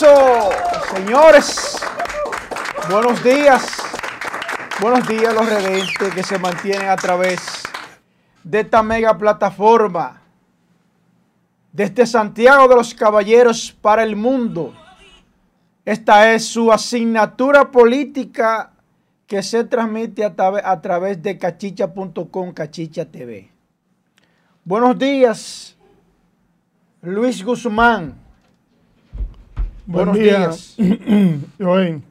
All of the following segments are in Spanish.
Señores. Buenos días. Buenos días los redentes que se mantienen a través de esta mega plataforma. Desde Santiago de los Caballeros para el mundo. Esta es su asignatura política que se transmite a, a través de cachicha.com, cachicha TV. Buenos días, Luis Guzmán. Buen Buenos día. días. Joven.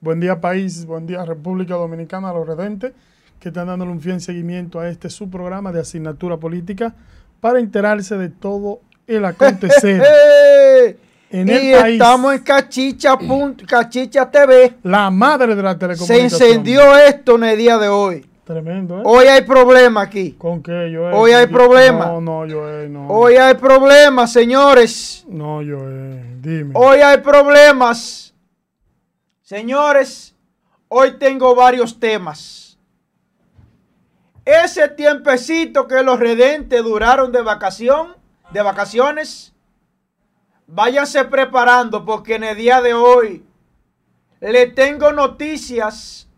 Buen día país, buen día República Dominicana, los redentes que están dándole un fiel seguimiento a este su programa de asignatura política para enterarse de todo el acontecer. en el y estamos en Cachicha, Cachicha TV. La madre de la telecomunicación. Se encendió esto en el día de hoy. Tremendo, ¿eh? Hoy hay problema aquí. ¿Con qué, yo Hoy hay problema. No, no, Joel, no. Hoy hay problemas, señores. No, Joel, Hoy hay problemas. Señores, hoy tengo varios temas. Ese tiempecito que los redentes duraron de vacación, de vacaciones, váyanse preparando porque en el día de hoy le tengo noticias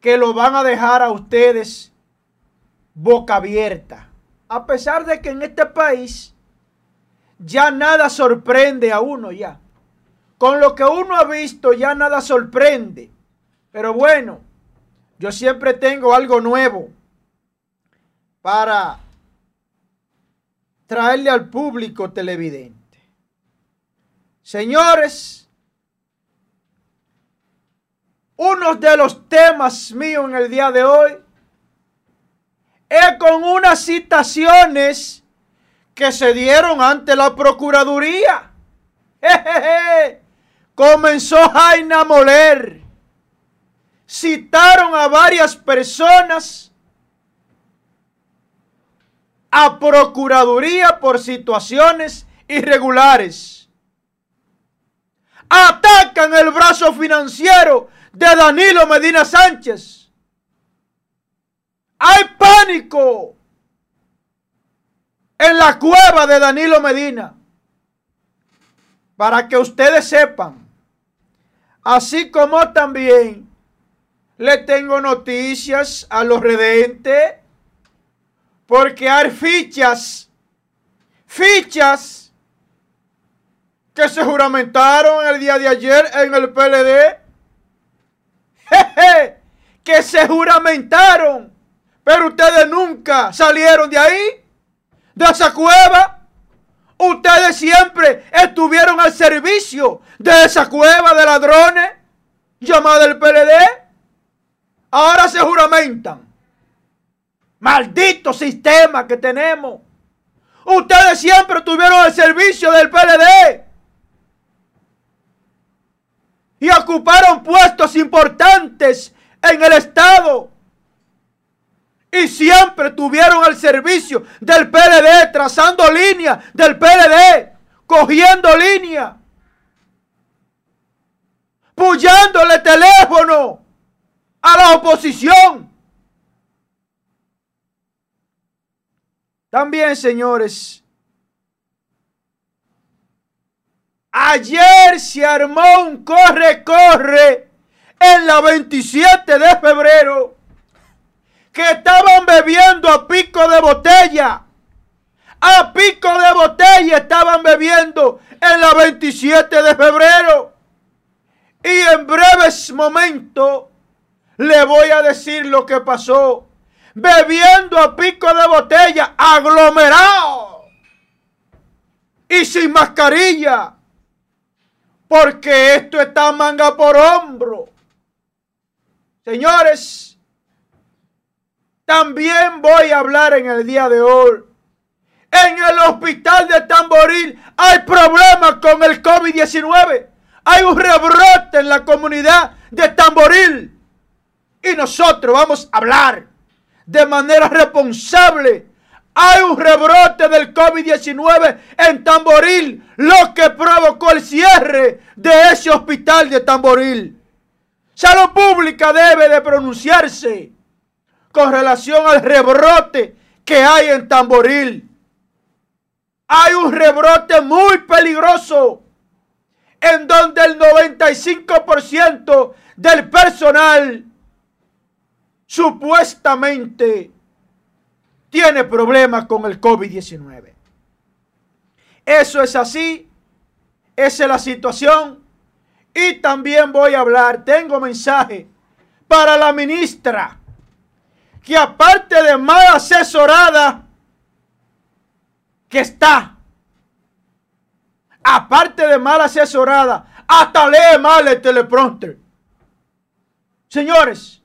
que lo van a dejar a ustedes boca abierta. A pesar de que en este país ya nada sorprende a uno ya. Con lo que uno ha visto ya nada sorprende. Pero bueno, yo siempre tengo algo nuevo para traerle al público televidente. Señores, uno de los temas míos en el día de hoy es con unas citaciones que se dieron ante la Procuraduría. Comenzó Jaina Moler. Citaron a varias personas a Procuraduría por situaciones irregulares. Atacan el brazo financiero de Danilo Medina Sánchez. Hay pánico en la cueva de Danilo Medina. Para que ustedes sepan. Así como también le tengo noticias a los redentes. Porque hay fichas. Fichas que se juramentaron el día de ayer en el PLD que se juramentaron, pero ustedes nunca salieron de ahí, de esa cueva. Ustedes siempre estuvieron al servicio de esa cueva de ladrones llamada el PLD. Ahora se juramentan. Maldito sistema que tenemos. Ustedes siempre estuvieron al servicio del PLD y ocuparon puestos importantes en el Estado. Y siempre tuvieron el servicio del PLD, trazando línea del PLD, cogiendo línea, pullándole teléfono a la oposición. También, señores, Ayer se armó un corre-corre en la 27 de febrero que estaban bebiendo a pico de botella. A pico de botella estaban bebiendo en la 27 de febrero. Y en breves momentos le voy a decir lo que pasó. Bebiendo a pico de botella, aglomerado. Y sin mascarilla porque esto está manga por hombro. Señores, también voy a hablar en el día de hoy. En el hospital de Tamboril hay problemas con el COVID-19. Hay un rebrote en la comunidad de Tamboril. Y nosotros vamos a hablar de manera responsable hay un rebrote del COVID-19 en Tamboril, lo que provocó el cierre de ese hospital de Tamboril. Salud Pública debe de pronunciarse con relación al rebrote que hay en Tamboril. Hay un rebrote muy peligroso en donde el 95% del personal supuestamente tiene problemas con el COVID-19. Eso es así, esa es la situación. Y también voy a hablar, tengo mensaje para la ministra, que aparte de mal asesorada que está, aparte de mal asesorada, hasta lee mal el teleprompter. Señores,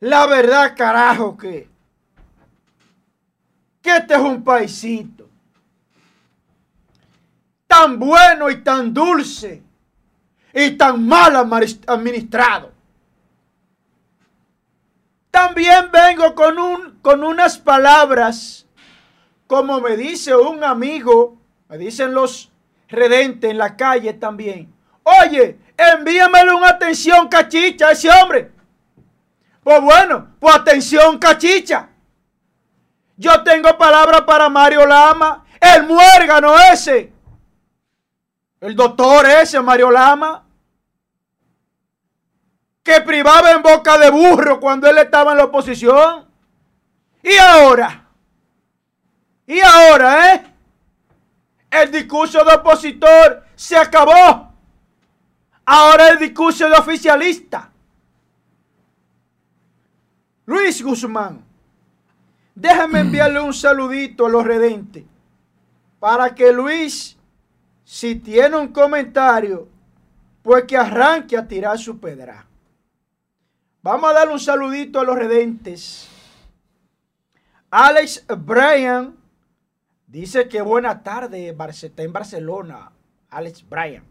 la verdad, carajo, que, que este es un paisito tan bueno y tan dulce y tan mal administrado. También vengo con, un, con unas palabras, como me dice un amigo, me dicen los redentes en la calle también. Oye, envíamele una atención cachicha a ese hombre. Pues bueno, pues atención, cachicha. Yo tengo palabra para Mario Lama, el muérgano ese. El doctor ese, Mario Lama. Que privaba en boca de burro cuando él estaba en la oposición. Y ahora. Y ahora, ¿eh? El discurso de opositor se acabó. Ahora el discurso de oficialista. Luis Guzmán, déjame enviarle un saludito a los redentes para que Luis, si tiene un comentario, pues que arranque a tirar su pedra. Vamos a darle un saludito a los redentes. Alex Bryan dice que buena tarde, está en Barcelona. Alex Bryan.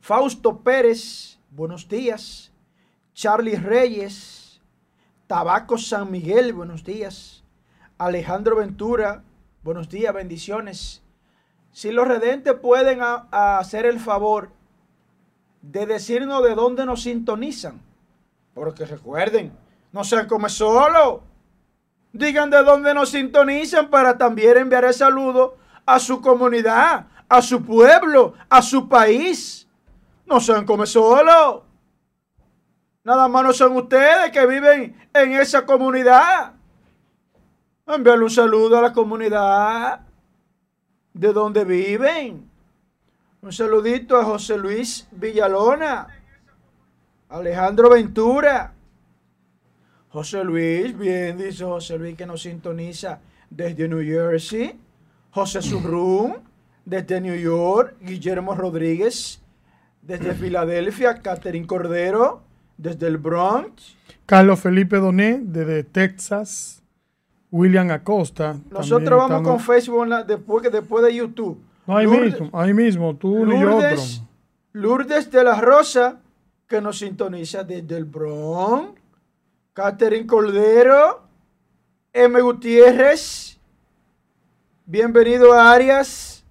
Fausto Pérez, buenos días. Charlie Reyes, Tabaco San Miguel, buenos días. Alejandro Ventura, buenos días, bendiciones. Si los redentes pueden hacer el favor de decirnos de dónde nos sintonizan, porque recuerden, no sean como solo. Digan de dónde nos sintonizan para también enviar el saludo a su comunidad, a su pueblo, a su país. No sean como solo. Nada más no son ustedes que viven en esa comunidad. Enviarle un saludo a la comunidad de donde viven. Un saludito a José Luis Villalona, Alejandro Ventura. José Luis, bien, dice José Luis que nos sintoniza desde New Jersey. José Surrum, desde New York. Guillermo Rodríguez, desde Filadelfia. Catherine Cordero, desde el Bronx. Carlos Felipe Doné, desde Texas. William Acosta. Nosotros vamos con Facebook después, después de YouTube. No, ahí mismo, ahí mismo, tú ni otro. Lourdes de la Rosa, que nos sintoniza desde el Bronx. Catherine Cordero. M. Gutiérrez. Bienvenido a Arias.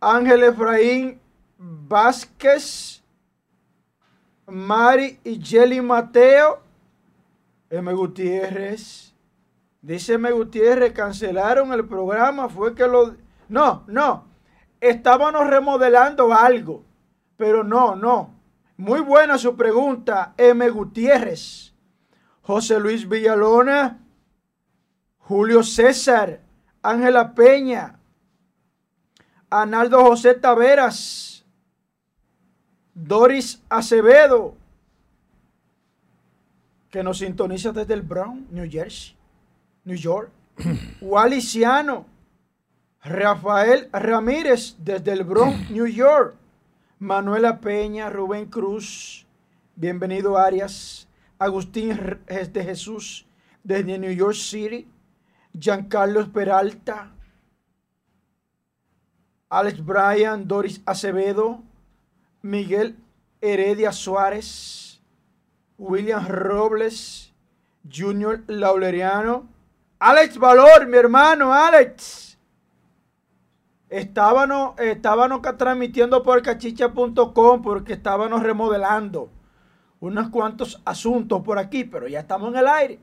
Ángel Efraín Vázquez. Mari y Jelly Mateo, M. Gutiérrez. Dice M. Gutiérrez, cancelaron el programa, fue que lo... No, no, estábamos remodelando algo, pero no, no. Muy buena su pregunta, M. Gutiérrez. José Luis Villalona, Julio César, Ángela Peña, Analdo José Taveras, Doris Acevedo, que nos sintoniza desde el Brown, New Jersey, New York. Waliciano, Rafael Ramírez desde el Bronx, New York. Manuela Peña, Rubén Cruz, bienvenido Arias. Agustín de Jesús desde New York City. Giancarlo Peralta. Alex Bryan, Doris Acevedo, Miguel Heredia Suárez, William Robles, Junior Lauleriano, Alex Valor, mi hermano Alex. Estábamos, estábamos transmitiendo por cachicha.com porque estábamos remodelando unos cuantos asuntos por aquí, pero ya estamos en el aire.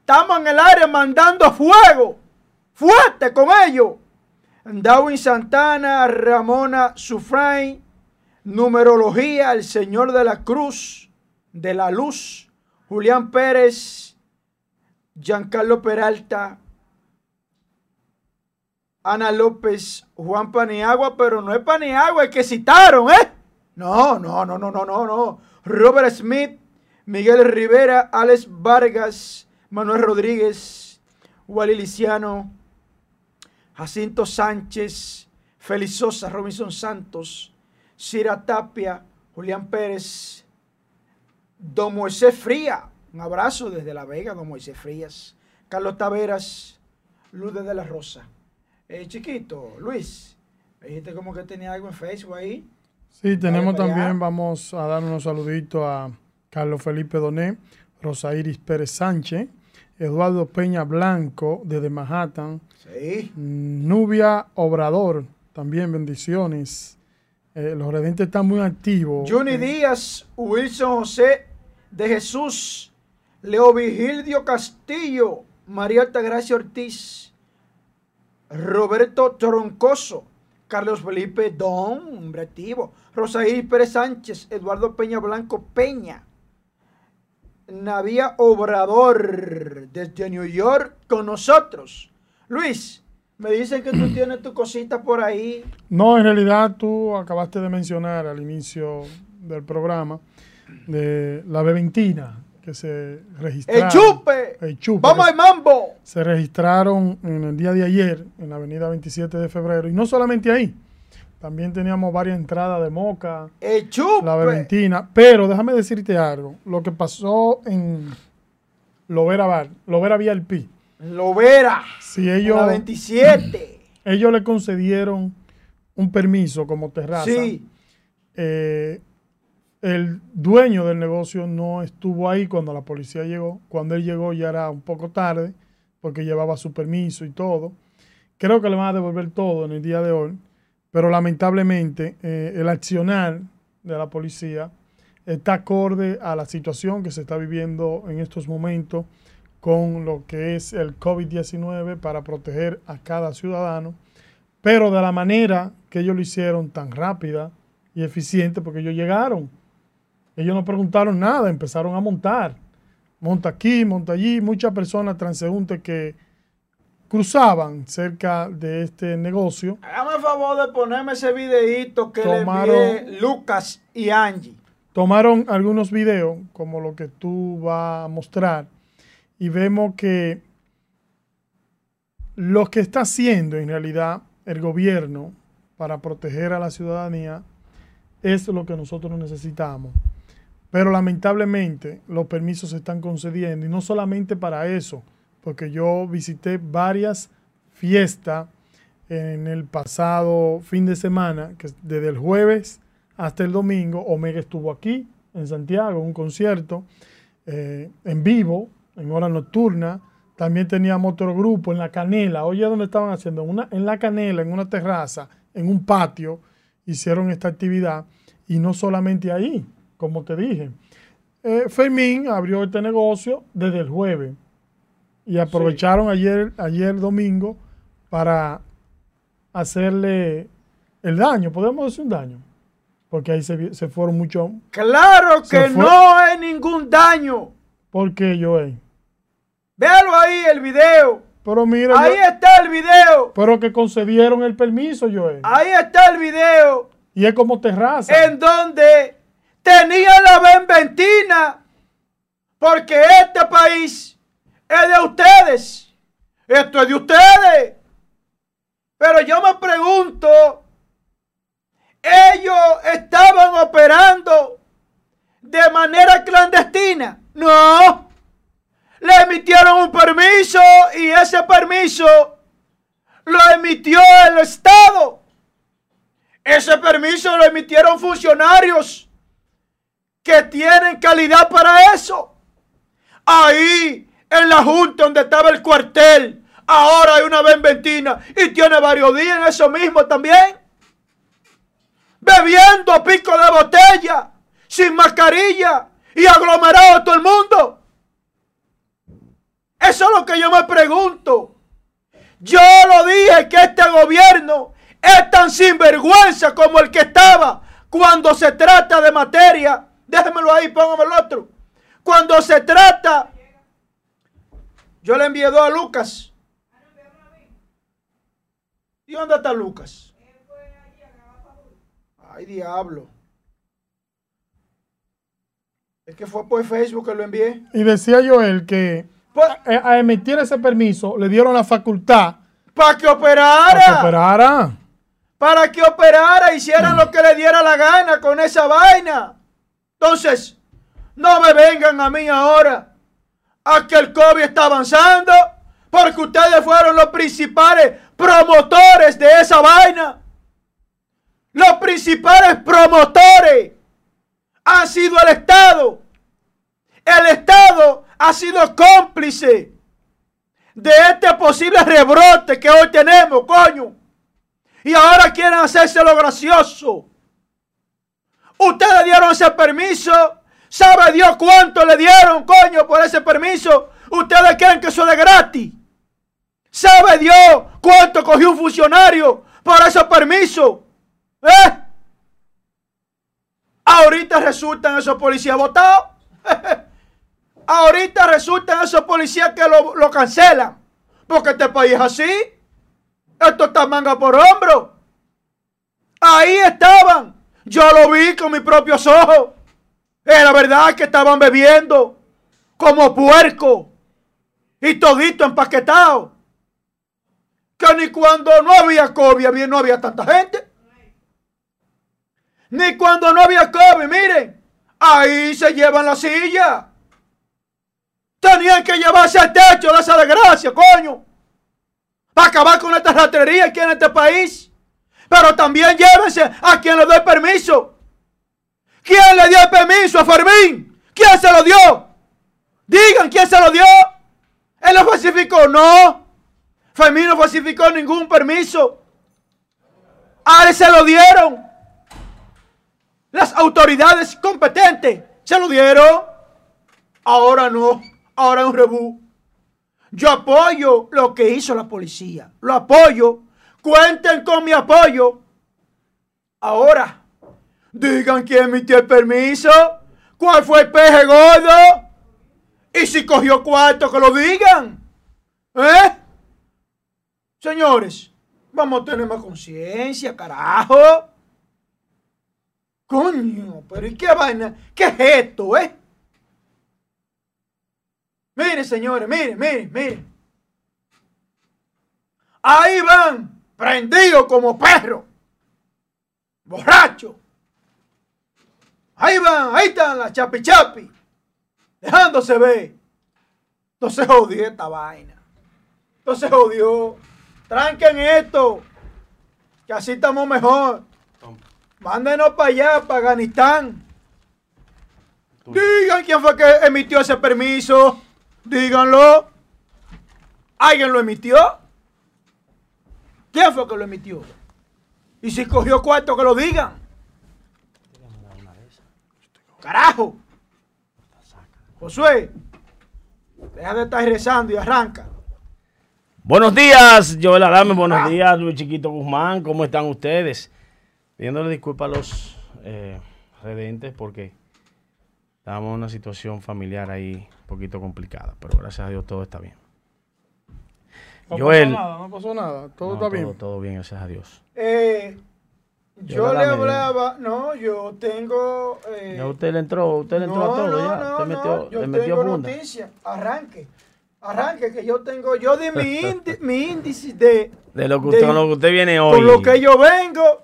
Estamos en el aire mandando fuego, fuerte con ellos. Darwin Santana, Ramona Sufrain, Numerología, El Señor de la Cruz, de la Luz, Julián Pérez, Giancarlo Peralta, Ana López, Juan Paniagua, pero no es Paniagua el que citaron, ¿eh? No, no, no, no, no, no, no. Robert Smith, Miguel Rivera, Alex Vargas, Manuel Rodríguez, Wally Liciano, Jacinto Sánchez, Félix Sosa, Robinson Santos, Cira Tapia, Julián Pérez, Don Moisés Fría, un abrazo desde La Vega, Don Moisés Frías, Carlos Taveras, Luz de la Rosa. Eh, chiquito, Luis, dijiste como que tenía algo en Facebook ahí. Sí, tenemos también, vamos a dar unos saluditos a Carlos Felipe Doné, Rosa Iris Pérez Sánchez, Eduardo Peña Blanco desde Manhattan, sí. Nubia Obrador, también bendiciones. Eh, los redentes están muy activos. Johnny Díaz, Wilson José de Jesús, Leo Vigildio Castillo, María Altagracia Ortiz, Roberto Troncoso, Carlos Felipe Don, hombre activo, Rosaí Pérez Sánchez, Eduardo Peña Blanco Peña, Navía Obrador desde New York con nosotros. Luis, me dicen que tú tienes tu cosita por ahí. No, en realidad tú acabaste de mencionar al inicio del programa de la Beventina que se registraron. ¡El chupe! El chupe ¡Vamos al mambo! Se registraron en el día de ayer en la avenida 27 de febrero. Y no solamente ahí, también teníamos varias entradas de Moca. ¡El chupe! La Beventina. Pero déjame decirte algo. Lo que pasó en Lovera Bar, Lovera VIP. Lovera. Si ellos, la 27. Ellos le concedieron un permiso como terraza. Sí. Eh, el dueño del negocio no estuvo ahí cuando la policía llegó. Cuando él llegó ya era un poco tarde, porque llevaba su permiso y todo. Creo que le van a devolver todo en el día de hoy, pero lamentablemente eh, el accionar de la policía está acorde a la situación que se está viviendo en estos momentos con lo que es el COVID-19 para proteger a cada ciudadano, pero de la manera que ellos lo hicieron tan rápida y eficiente, porque ellos llegaron ellos no preguntaron nada, empezaron a montar. Monta aquí, monta allí. Muchas personas transeúntes que cruzaban cerca de este negocio. Hágame el favor de ponerme ese videito que tomaron, le envié Lucas y Angie. Tomaron algunos videos, como lo que tú vas a mostrar, y vemos que lo que está haciendo en realidad el gobierno para proteger a la ciudadanía es lo que nosotros necesitamos. Pero lamentablemente los permisos se están concediendo y no solamente para eso, porque yo visité varias fiestas en el pasado fin de semana, que desde el jueves hasta el domingo, Omega estuvo aquí en Santiago, un concierto eh, en vivo, en hora nocturna. También teníamos otro grupo en La Canela. Oye, ¿dónde estaban haciendo? Una, en La Canela, en una terraza, en un patio, hicieron esta actividad. Y no solamente ahí, como te dije. Eh, Fermín abrió este negocio desde el jueves y aprovecharon ayer, ayer domingo para hacerle el daño, podemos decir un daño, porque ahí se, fueron muchos. Claro que no hay ningún daño. ¿Por qué, Joey? Véalo ahí el video. Pero mira. Ahí está el video. Pero que concedieron el permiso, Joey. Ahí está el video. Y es como terraza. En donde tenía la benventina, porque este país es de ustedes. Esto es de ustedes. Pero yo me pregunto, ellos estaban operando de manera clandestina. No. Le emitieron un permiso y ese permiso lo emitió el Estado. Ese permiso lo emitieron funcionarios que tienen calidad para eso. Ahí, en la junta donde estaba el cuartel, ahora hay una benventina y tiene varios días en eso mismo también. Bebiendo a pico de botella, sin mascarilla y aglomerado todo el mundo. Eso es lo que yo me pregunto. Yo lo dije que este gobierno es tan sinvergüenza como el que estaba cuando se trata de materia. Déjemelo ahí, póngame el otro. Cuando se trata, yo le envié dos a Lucas. ¿Y dónde está Lucas? Ay, diablo. Es que fue por Facebook que lo envié. Y decía Joel que Pues, eh, a emitir ese permiso le dieron la facultad para que operara. para que operara. para que operara, hicieran lo que le diera la gana con esa vaina. Entonces, no me vengan a mí ahora a que el COVID está avanzando, porque ustedes fueron los principales promotores de esa vaina. Los principales promotores han sido el Estado. El Estado ha sido cómplice de este posible rebrote que hoy tenemos, coño. Y ahora quieren hacerse lo gracioso. Ustedes dieron ese permiso. ¿Sabe Dios cuánto le dieron, coño, por ese permiso? Ustedes creen que eso es gratis. ¿Sabe Dios cuánto cogió un funcionario por ese permiso? ¿Eh? Ahorita resultan esos policías votados. Ahorita resultan esos policías que lo, lo cancelan. Porque este país es así. Esto está manga por hombro. Ahí estaban. Yo lo vi con mis propios ojos. Era verdad que estaban bebiendo como puerco. Y todito empaquetado. Que ni cuando no había COVID no había tanta gente. Ni cuando no había COVID, miren. Ahí se llevan la silla. Tenían que llevarse al techo de esa desgracia, coño para acabar con esta ratería aquí en este país. Pero también llévense a quien le dio permiso. ¿Quién le dio el permiso a Fermín? ¿Quién se lo dio? Digan quién se lo dio. ¿Él lo falsificó? No. Fermín no falsificó ningún permiso. A él se lo dieron. Las autoridades competentes se lo dieron. Ahora no. Ahora es un rebú. Yo apoyo lo que hizo la policía. Lo apoyo. Cuenten con mi apoyo. Ahora, digan quién emitió el permiso. ¿Cuál fue el peje gordo? Y si cogió cuarto, que lo digan. ¿Eh? Señores, vamos a tener más conciencia, carajo. Coño, pero ¿y qué vaina? ¿Qué es esto, eh? Miren, señores, miren, miren, miren. Ahí van, prendidos como perros. Borrachos. Ahí van, ahí están las chapi chapi. Dejándose ver. Entonces jodió esta vaina. Entonces jodió. Tranquen esto. Que así estamos mejor. Mándenos para allá, para Afganistán. Digan quién fue que emitió ese permiso. Díganlo. ¿Alguien lo emitió? ¿Quién fue que lo emitió? Y si cogió cuarto, que lo digan. Carajo. Josué, deja de estar rezando y arranca. Buenos días, Joel Adame, buenos días, Luis Chiquito Guzmán, ¿cómo están ustedes? Pidiéndole disculpas a los eh, redentes porque estábamos en una situación familiar ahí un poquito complicada, pero gracias a Dios todo está bien. No Joel. pasó nada, no pasó nada. Todo No, está bien. Todo bien, gracias a Dios. Eh, yo Yo le la hablaba, no, yo tengo... eh, Ya usted le entró, usted le entró a todo, ya. usted metió, yo le metió tengo punta. noticia. Arranque, arranque, que yo tengo, yo di mi, indi- mi índice de, De lo que usted, de- con lo que usted viene hoy. con lo que yo vengo.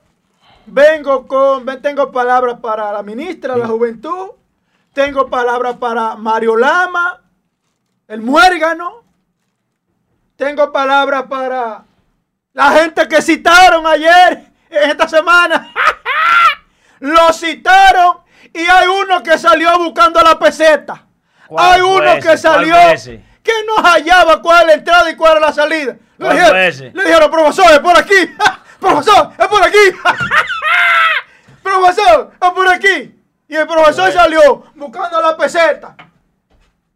Vengo con, tengo palabras para la ministra de la Juventud, tengo palabras para Mario Lama, el muérgano, tengo palabras para la gente que citaron ayer, en esta semana. Lo citaron y hay uno que salió buscando la peseta. ¿Cuál Hay uno ese? que ¿Cuál salió que no hallaba cuál es la entrada y cuál es la salida. Le ¿Cuál dijeron, le dijeron, profesor, es por aquí. profesor, es por aquí. profesor, es por aquí. Y el profesor salió buscando la peseta.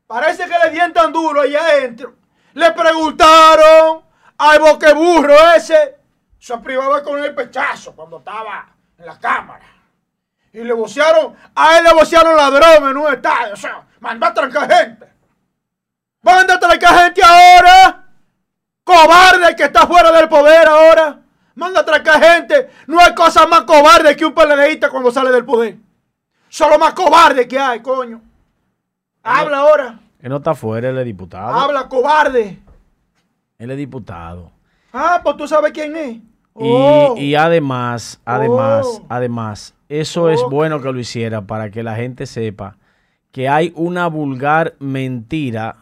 Parece que le dieron tan duro allá adentro. Le preguntaron al boqueburro ese se privaba con el pechazo cuando estaba en la cámara. Y le vocearon, a él le vocearon ladrón en un estadio. O sea, manda a trancar gente. Manda a trancar gente ahora. Cobarde que está fuera del poder ahora. Manda a trancar gente. No hay cosa más cobarde que un PLDista cuando sale del poder. Solo más cobarde que hay, coño. Habla ahora. Él no está fuera, él es diputado. Habla, cobarde. Él es diputado. Ah, pues tú sabes quién es. Y, Oh. y además, además, Oh. además, eso es bueno que lo hiciera para que la gente sepa que hay una vulgar mentira,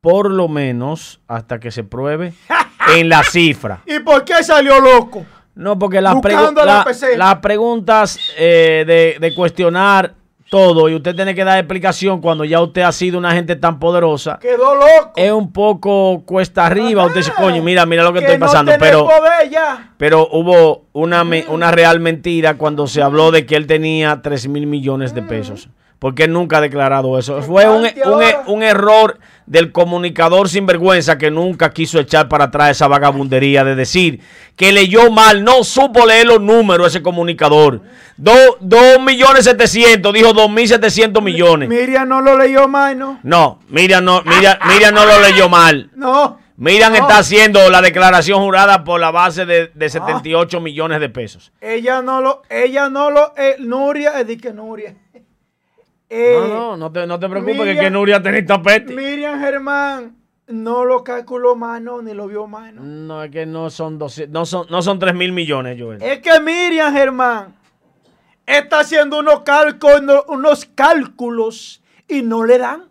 por lo menos hasta que se pruebe en la cifra. ¿Y por qué salió loco? No, porque las, pregu- Buscando la la- PC. las preguntas eh, de, de cuestionar todo y usted tiene que dar explicación cuando ya usted ha sido una gente tan poderosa. Quedó loco. Es un poco cuesta arriba. Usted dice, coño, mira, mira lo que, estoy no pasando. tenés Pero, pero hubo una, me- una real mentira cuando se habló de que él tenía 3 mil millones de pesos. Porque él nunca ha declarado eso. Fue un, un- ahora. un error del comunicador sinvergüenza que nunca quiso echar para atrás esa vagabundería de decir que leyó mal, no supo leer los números ese comunicador. Do- Dos millones setecientos, dijo dos mil setecientos millones. Miriam no lo leyó más, ¿no? No, Miriam no, Miriam, Miriam no lo leyó mal. No. Miriam No. está haciendo la declaración jurada por la base de, de 78 millones de pesos. Ella no lo, ella no lo, eh, Nuria, es di que Nuria. Eh, No, no, no te, no te preocupes que, Miriam- que Nuria tiene tapete. Miriam Germán no lo calculó mano ni lo vio mano. No, es que no son 200, no son, no son 3 mil millones, Joel. Es que Miriam Germán está haciendo unos cálculos, unos cálculos y no le dan.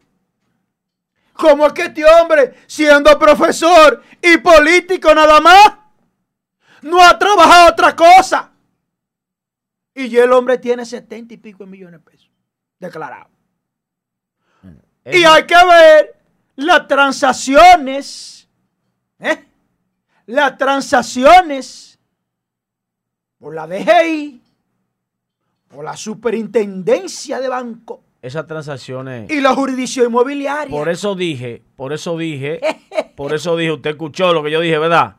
¿Cómo es que este hombre, siendo profesor y político nada más, no ha trabajado otra cosa? Y ya el hombre tiene setenta y pico de millones de pesos declarados. Y hay que ver las transacciones, ¿eh? Las transacciones por la DGI, por la superintendencia de banco Esas transacciones. y la jurisdicción inmobiliaria. Por eso dije, por eso dije, por eso dije, usted escuchó lo que yo dije, ¿verdad?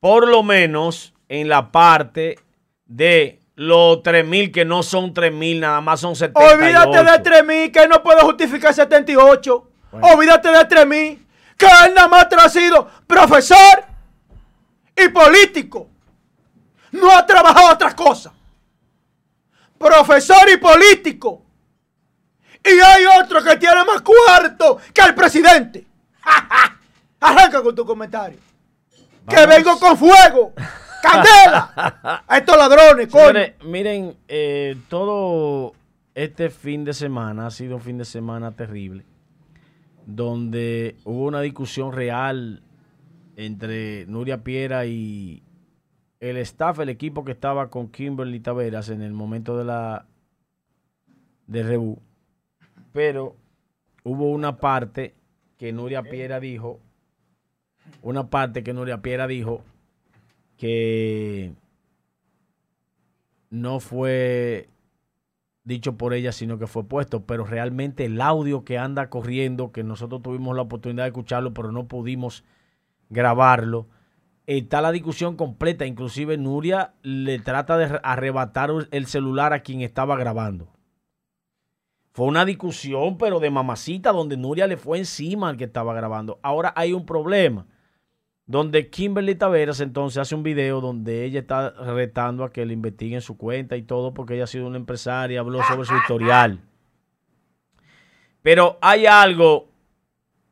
Por lo menos en la parte de los 3 mil, que no son 3 mil, nada más son 78. Olvídate de 3.000, que él no puede justificar 78. Bueno. Olvídate de 3.000, que él nada más ha sido profesor y político. No ha trabajado otras cosas. Profesor y político. Y hay otro que tiene más cuarto que el presidente. Arranca con tu comentario. Que vengo con fuego. ¡Candela! A estos ladrones, coño. Señores, miren, eh, todo este fin de semana ha sido un fin de semana terrible, donde hubo una discusión real entre Nuria Piera y el staff, el equipo que estaba con Kimberly Taveras en el momento de la de Rebu. Pero hubo una parte que Nuria Piera dijo, una parte que Nuria Piera dijo que no fue dicho por ella, sino que fue puesto, pero realmente el audio que anda corriendo, que nosotros tuvimos la oportunidad de escucharlo, pero no pudimos grabarlo, está la discusión completa, inclusive Nuria le trata de arrebatar el celular a quien estaba grabando. Fue una discusión, pero de mamacita, donde Nuria le fue encima al que estaba grabando. Ahora hay un problema donde Kimberly Taveras entonces hace un video donde ella está retando a que le investiguen su cuenta y todo porque ella ha sido una empresaria, habló sobre su historial. Pero hay algo,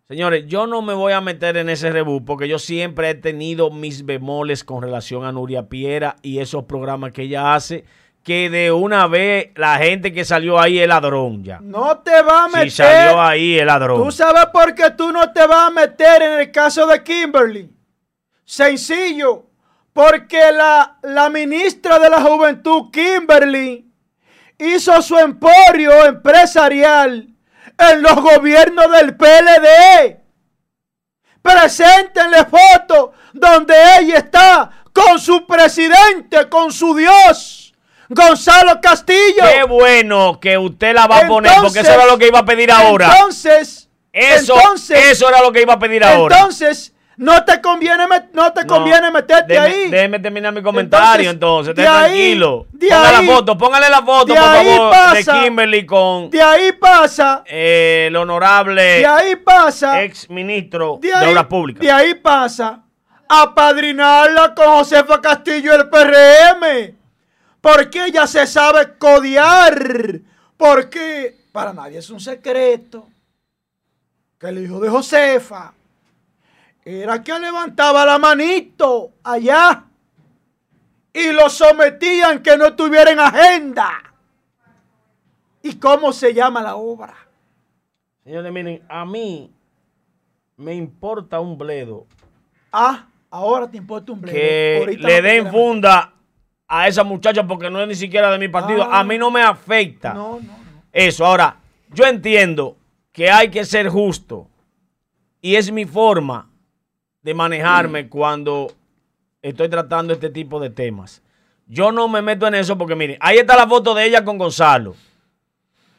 señores, yo no me voy a meter en ese rebú porque yo siempre he tenido mis bemoles con relación a Nuria Piera y esos programas que ella hace, que de una vez la gente que salió ahí es ladrón ya. No te va a meter. Si salió ahí es ladrón. Tú sabes por qué tú no te vas a meter en el caso de Kimberly. Sencillo. Porque la, la ministra de la Juventud, Kimberly, hizo su emporio empresarial en los gobiernos del PLD. Preséntenle fotos donde ella está con su presidente, con su Dios, Gonzalo Castillo. Qué bueno que usted la va a poner porque eso era lo que iba a pedir ahora. Entonces, Eso, entonces, eso era lo que iba a pedir ahora. entonces, No te conviene, no te conviene meterte ahí. Déjeme terminar mi comentario entonces, entonces tranquilo. Póngale la foto, póngale la foto, por favor, de Kimberly con. De ahí pasa. Eh, el honorable. De ahí pasa. Ex ministro de, Obras Públicas. De ahí pasa. A padrinarla con Josefa Castillo el PRM. Porque ella se sabe codiar. Porque para nadie es un secreto que el hijo de Josefa era que levantaba la manito allá y lo sometían que no tuvieran agenda. ¿Y cómo se llama la obra? Señores, miren, a mí me importa un bledo. Ah, ahora te importa un bledo. Que le den funda a esa muchacha porque no es ni siquiera de mi partido. a mí no me afecta. No, no, no. Eso, ahora, yo entiendo que hay que ser justo. Y es mi forma de manejarme cuando estoy tratando este tipo de temas. Yo no me meto en eso porque, mire, ahí está la foto de ella con Gonzalo.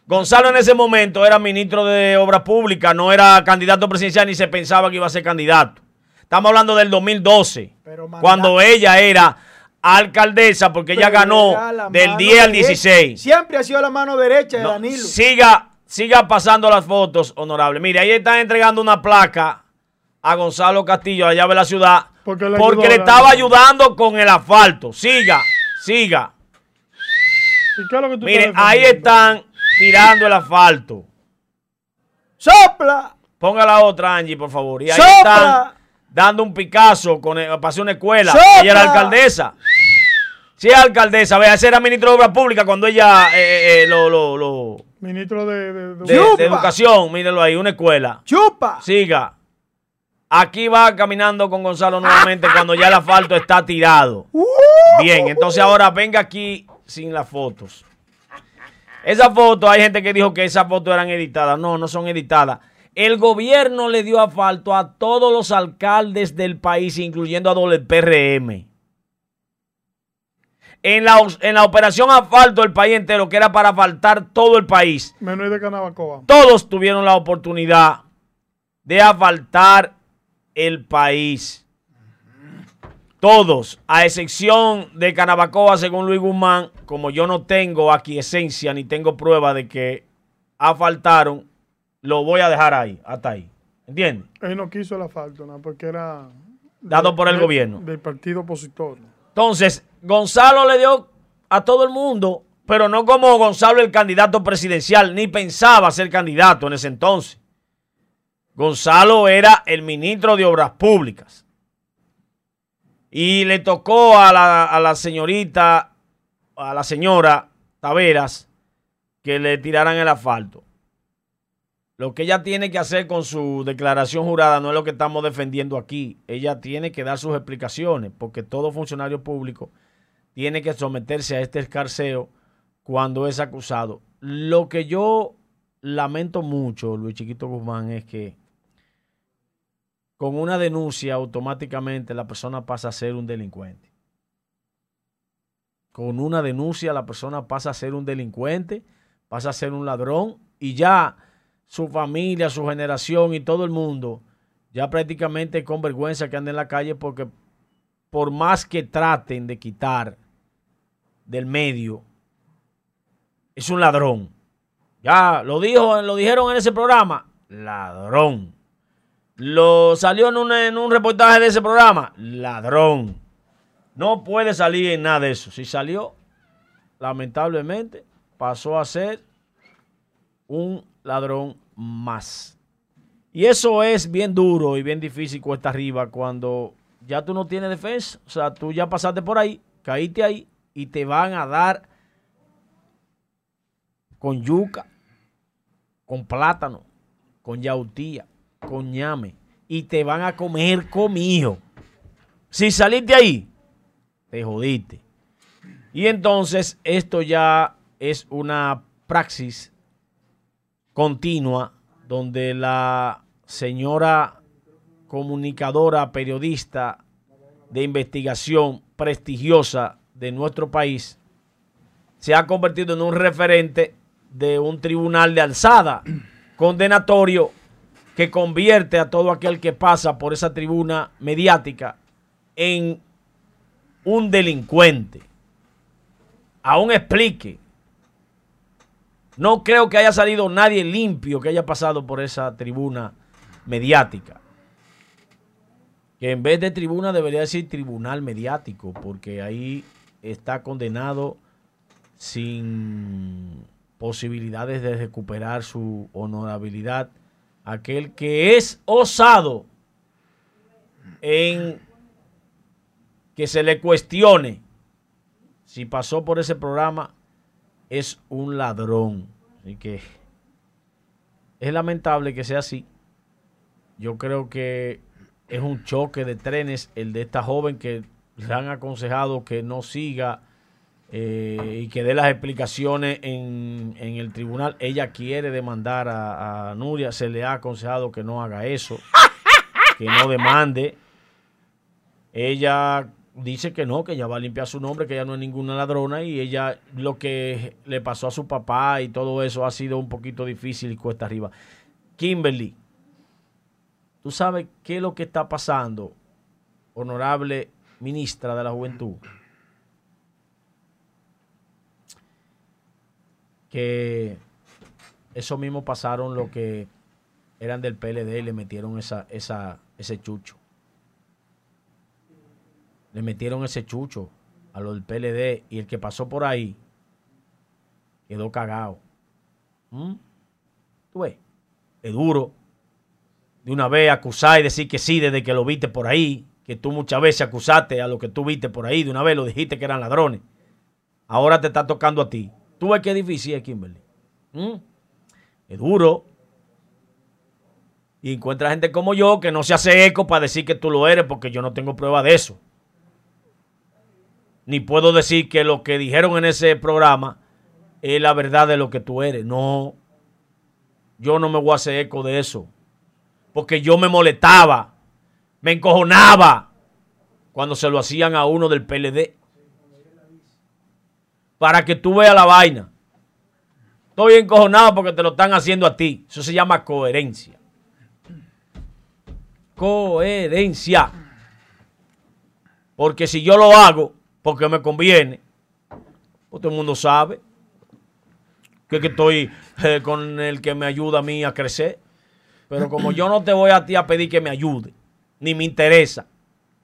Gonzalo en ese momento era ministro de Obras Públicas, no era candidato presidencial ni se pensaba que iba a ser candidato. Estamos hablando del 2012, cuando ella era alcaldesa, porque ella ganó del 10 al 16. Siempre ha sido la mano derecha de Danilo. Siga, siga pasando las fotos, honorable. Mire, ahí están entregando una placa a Gonzalo Castillo, allá de la ciudad, porque le, estaba ayudando con el asfalto. Siga, siga. Mire, ahí están tirando el asfalto. ¡Sopla! Ponga la otra, Angie, por favor. Y ahí están dando un Picasso con para hacer una escuela. Ella era alcaldesa. Sí, alcaldesa. Vea, ese era ministro de Obras Públicas cuando ella eh, eh, eh, lo, lo, Ministro de, de, de Educación, mírelo ahí, una escuela. ¡Chupa! Siga. Aquí va caminando con Gonzalo nuevamente cuando ya el asfalto está tirado. Bien, entonces ahora venga aquí sin las fotos. Esa foto, hay gente que dijo que esas fotos eran editadas. No, no son editadas. El gobierno le dio asfalto a todos los alcaldes del país, incluyendo a doble PRM. En la, en la operación asfalto del país entero, que era para asfaltar todo el país. Menos de Canabacoa. Todos tuvieron la oportunidad de asfaltar el país. Todos, a excepción de Canabacoa, según Luis Guzmán, como yo no tengo aquí esencia ni tengo prueba de que asfaltaron, lo voy a dejar ahí, hasta ahí. ¿Entiendes? Él no quiso el asfalto, ¿no? porque era... Dado por el gobierno. Del partido opositor. Entonces, Gonzalo le dio a todo el mundo, pero no como Gonzalo el candidato presidencial, ni pensaba ser candidato en ese entonces. Gonzalo era el ministro de Obras Públicas. Y le tocó a la, señorita, a la señora Taveras, que le tiraran el asfalto. Lo que ella tiene que hacer con su declaración jurada no es lo que estamos defendiendo aquí. Ella tiene que dar sus explicaciones, porque todo funcionario público tiene que someterse a este escarceo cuando es acusado. Lo que yo lamento mucho, Luis Chiquito Guzmán, es que con una denuncia automáticamente la persona pasa a ser un delincuente. Con una denuncia la persona pasa a ser un delincuente, pasa a ser un ladrón y ya su familia, su generación y todo el mundo ya prácticamente con vergüenza que anda en la calle porque por más que traten de quitar del medio, es un ladrón. Ya lo dijo, lo dijeron en ese programa, ladrón. Lo salió en un, reportaje de ese programa. Ladrón. No puede salir en nada de eso. Si salió, lamentablemente, pasó a ser un ladrón más. Y eso es bien duro y bien difícil cuesta arriba cuando ya tú no tienes defensa. O sea, tú ya pasaste por ahí, caíste ahí y te van a dar con yuca, con plátano, con yautía, coñame y te van a comer comido. Si saliste ahí, te jodiste. Y entonces esto ya es una praxis continua donde la señora comunicadora, periodista de investigación prestigiosa de nuestro país se ha convertido en un referente de un tribunal de alzada condenatorio que convierte a todo aquel que pasa por esa tribuna mediática en un delincuente. Aún explique. No creo que haya salido nadie limpio que haya pasado por esa tribuna mediática. Que en vez de tribuna debería decir tribunal mediático, porque ahí está condenado sin posibilidades de recuperar su honorabilidad aquel que es osado en que se le cuestione si pasó por ese programa es un ladrón. Así que es lamentable que sea así. Yo creo que es un choque de trenes el de esta joven que le han aconsejado que no siga eh, y que dé las explicaciones en, el tribunal. Ella quiere demandar a, Nuria, se le ha aconsejado que no haga eso, que no demande. Ella dice que no, que ella va a limpiar su nombre, que ella no es ninguna ladrona y ella lo que le pasó a su papá y todo eso ha sido un poquito difícil y cuesta arriba. Kimberly, ¿tú sabes qué es lo que está pasando, honorable ministra de la Juventud? Que eso mismo pasaron los que eran del PLD y le metieron esa, esa, ese chucho. Le metieron ese chucho a los del PLD y el que pasó por ahí quedó cagado. ¿Mm? ¿Tú ves? Es duro. De una vez acusar y decir que sí desde que lo viste por ahí, que tú muchas veces acusaste a lo que tú viste por ahí, de una vez lo dijiste que eran ladrones. Ahora te está tocando a ti. Tú ves qué difícil es, Kimberly. ¿Mm? Es duro. Y encuentra gente como yo que no se hace eco para decir que tú lo eres porque yo no tengo prueba de eso. Ni puedo decir que lo que dijeron en ese programa es la verdad de lo que tú eres. No. Yo no me voy a hacer eco de eso. Porque yo me molestaba, me encojonaba cuando se lo hacían a uno del PLD para que tú veas la vaina. Estoy encojonado porque te lo están haciendo a ti. Eso se llama coherencia. Coherencia. Porque si yo lo hago porque me conviene, pues todo el mundo sabe que, estoy eh, con el que me ayuda a mí a crecer. Pero como yo no te voy a ti a pedir que me ayude, ni me interesa,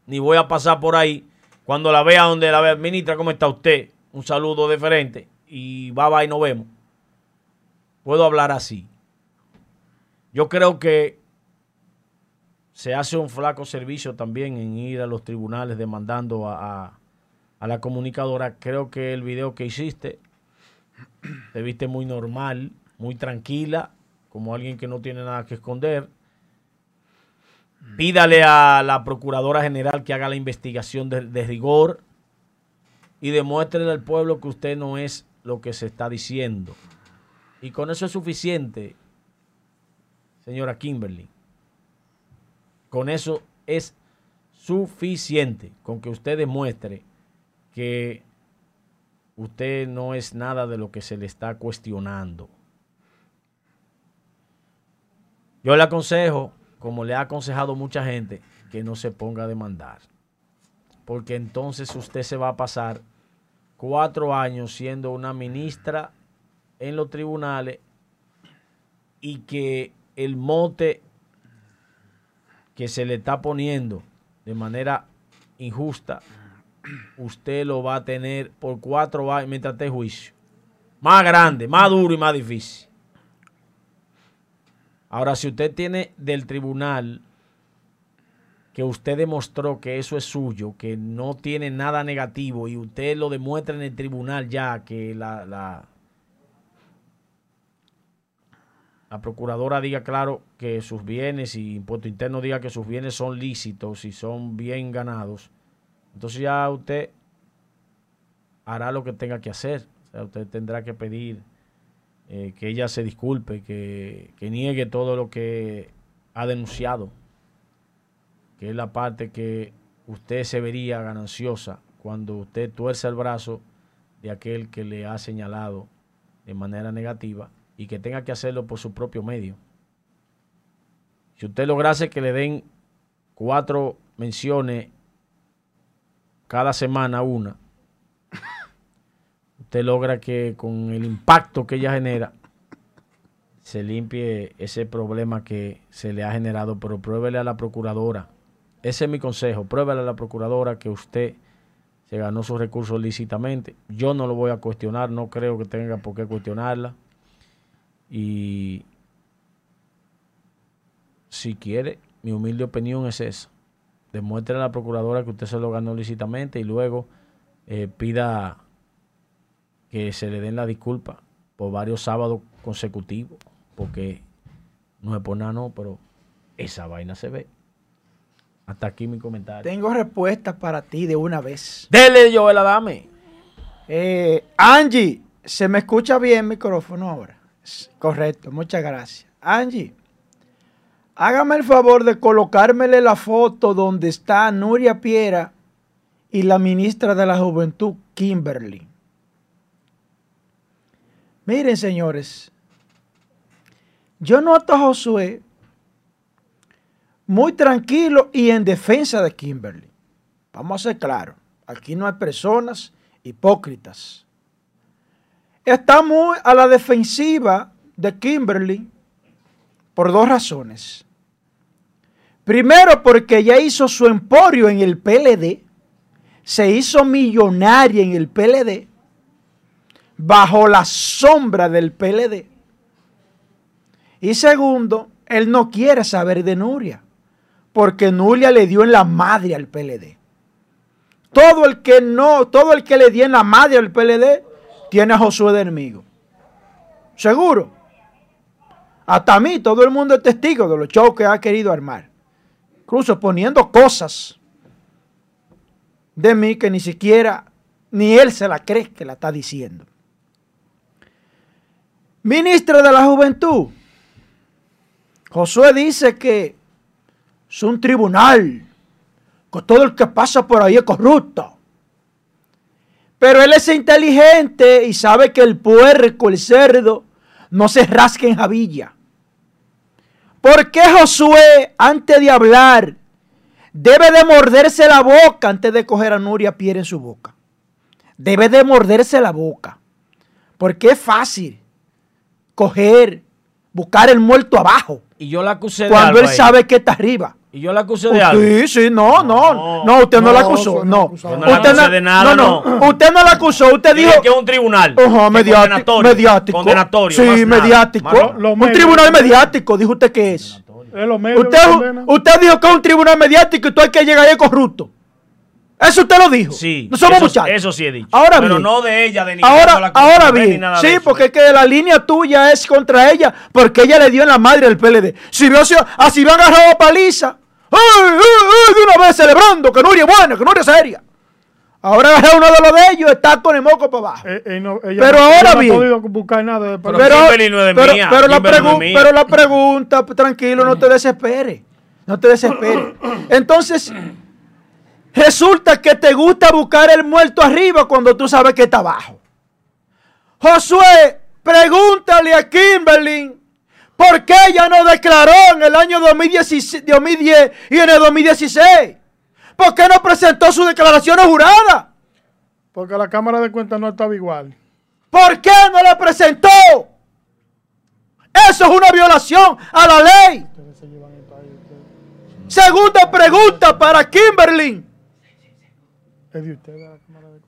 ni voy a pasar por ahí, cuando la vea donde la vea, ministra, ¿cómo está usted? Un saludo diferente y va, y nos vemos. Puedo hablar así. Yo creo que se hace un flaco servicio también en ir a los tribunales demandando a, a, la comunicadora. Creo que el video que hiciste te viste muy normal, muy tranquila, como alguien que no tiene nada que esconder. Pídale a la Procuradora General que haga la investigación de, de rigor y demuéstrele al pueblo que usted no es lo que se está diciendo. Y con eso es suficiente, señora Kimberly. Con eso es suficiente, con que usted demuestre que usted no es nada de lo que se le está cuestionando. Yo le aconsejo, como le ha aconsejado mucha gente, que no se ponga a demandar. Porque entonces usted se va a pasar cuatro años siendo una ministra en los tribunales y que el mote que se le está poniendo de manera injusta, usted lo va a tener por cuatro años mientras esté juicio. Más grande, más duro y más difícil. Ahora, si usted tiene del tribunal que usted demostró que eso es suyo, que no tiene nada negativo y usted lo demuestra en el tribunal ya que la, la, procuradora diga claro que sus bienes y impuesto interno diga que sus bienes son lícitos y son bien ganados, entonces ya usted hará lo que tenga que hacer. O sea, usted tendrá que pedir eh, que ella se disculpe, que, que niegue todo lo que ha denunciado que es la parte que usted se vería gananciosa cuando usted tuerce el brazo de aquel que le ha señalado de manera negativa y que tenga que hacerlo por su propio medio. Si usted lograse que le den cuatro menciones cada semana una, usted logra que con el impacto que ella genera se limpie ese problema que se le ha generado, pero pruébele a la procuradora. Ese es mi consejo, pruébele a la procuradora que usted se ganó sus recursos lícitamente. Yo no lo voy a cuestionar, no creo que tenga por qué cuestionarla. Y si quiere, mi humilde opinión es esa. Demuestre a la procuradora que usted se lo ganó lícitamente y luego eh, pida que se le den la disculpa por varios sábados consecutivos, porque no es por nada, no, pero esa vaina se ve. Hasta aquí mi comentario. Tengo respuesta para ti de una vez. Dele, Joel Adame. Eh, Angie, ¿se me escucha bien el micrófono ahora? Correcto, muchas gracias. Angie, hágame el favor de colocármele la foto donde está Nuria Piera y la ministra de la Juventud, Kimberly. Miren, señores, yo noto a Josué muy tranquilo y en defensa de Kimberly. Vamos a ser claros, aquí no hay personas hipócritas. Está muy a la defensiva de Kimberly por dos razones. Primero, porque ella hizo su emporio en el PLD, se hizo millonaria en el PLD, bajo la sombra del PLD. Y segundo, él no quiere saber de Nuria porque Nuria le dio en la madre al PLD. Todo el que no, todo el que le dio en la madre al PLD tiene a Josué de enemigo. Seguro. Hasta a mí, todo el mundo es testigo de los shows que ha querido armar. Incluso poniendo cosas de mí que ni siquiera ni él se la cree que la está diciendo. Ministro de la Juventud. Josué dice que es un tribunal, que todo el que pasa por ahí es corrupto. Pero él es inteligente y sabe que el puerco, el cerdo, no se rasca en javilla. ¿Por qué Josué, antes de hablar, debe de morderse la boca antes de coger a Nuria Pierre en su boca? Debe de morderse la boca. Porque es fácil coger, buscar el muerto abajo. Y yo la acusé de Cuando él sabe que está arriba. Y yo la acusé de algo. Sí, sí, no, no, no, usted no, la acusó, no. Yo no la Usted acusé de nada, no. Usted no la acusó, usted Dije dijo que es un tribunal. Que mediático, condenatorio, mediático. Condenatorio. Sí, mediático. Un tribunal mediático, dijo usted que es. Es lo menos Usted, usted dijo que es un tribunal mediático y tú hay que llegar ahí corrupto. Eso usted lo dijo. Sí, No somos eso, muchachos. eso sí he dicho. Ahora Pero bien. no de ella, de ni Ahora, ahora bien, sí, porque es que la línea tuya es contra ella, porque ella le dio en la madre al PLD. Si vio así, así me han agarrado a paliza, ¡ay, ay, ay! de una vez celebrando que Nuria es buena, que Nuria es seria. Ahora agarré uno de los de ellos, está con el moco para abajo. Eh, eh, no, ella Pero no- ahora no bien. podido buscar nada de Pero- mía, la pero la pregunta, tranquilo, no te desesperes. No te desesperes. Entonces, resulta que te gusta buscar el muerto arriba cuando tú sabes que está abajo. Josué, pregúntale a Kimberly por qué ella no declaró en el año 2016 2010 y en el 2016. ¿Por qué no presentó su declaración jurada? porque la Cámara de Cuentas no estaba igual. ¿Por qué no la presentó? Eso es una violación a la ley. Segunda pregunta para Kimberly.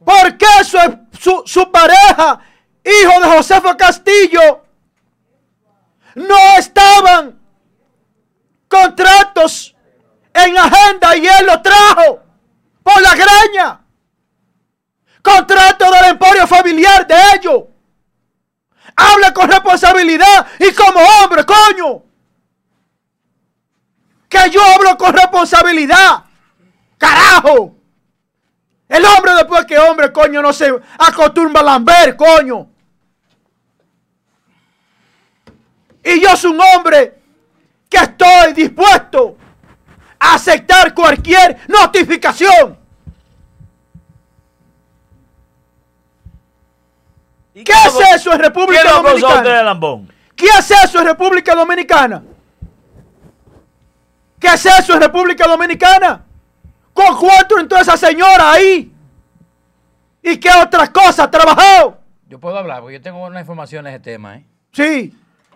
¿Por qué su, su- su pareja, hijo de Josefo Castillo, no estaban contratos en agenda y él lo trajo por la greña? Contrato del emporio familiar de ellos. Habla con responsabilidad y como hombre, coño. Que yo hablo con responsabilidad. Carajo. El hombre después que hombre, coño, no se acostumbra a lamber, coño. Y yo soy un hombre que estoy dispuesto a aceptar cualquier notificación. ¿Qué es eso en República ¿Quién lo acusó a usted de Dominicana? lambón? ¿Qué es eso en República Dominicana? ¿Qué es eso en República Dominicana? ¿Con cuánto entró esa señora ahí? ¿Y qué otras cosas ha trabajado? Yo puedo hablar, porque yo tengo una información en ese tema, ¿eh? Sí,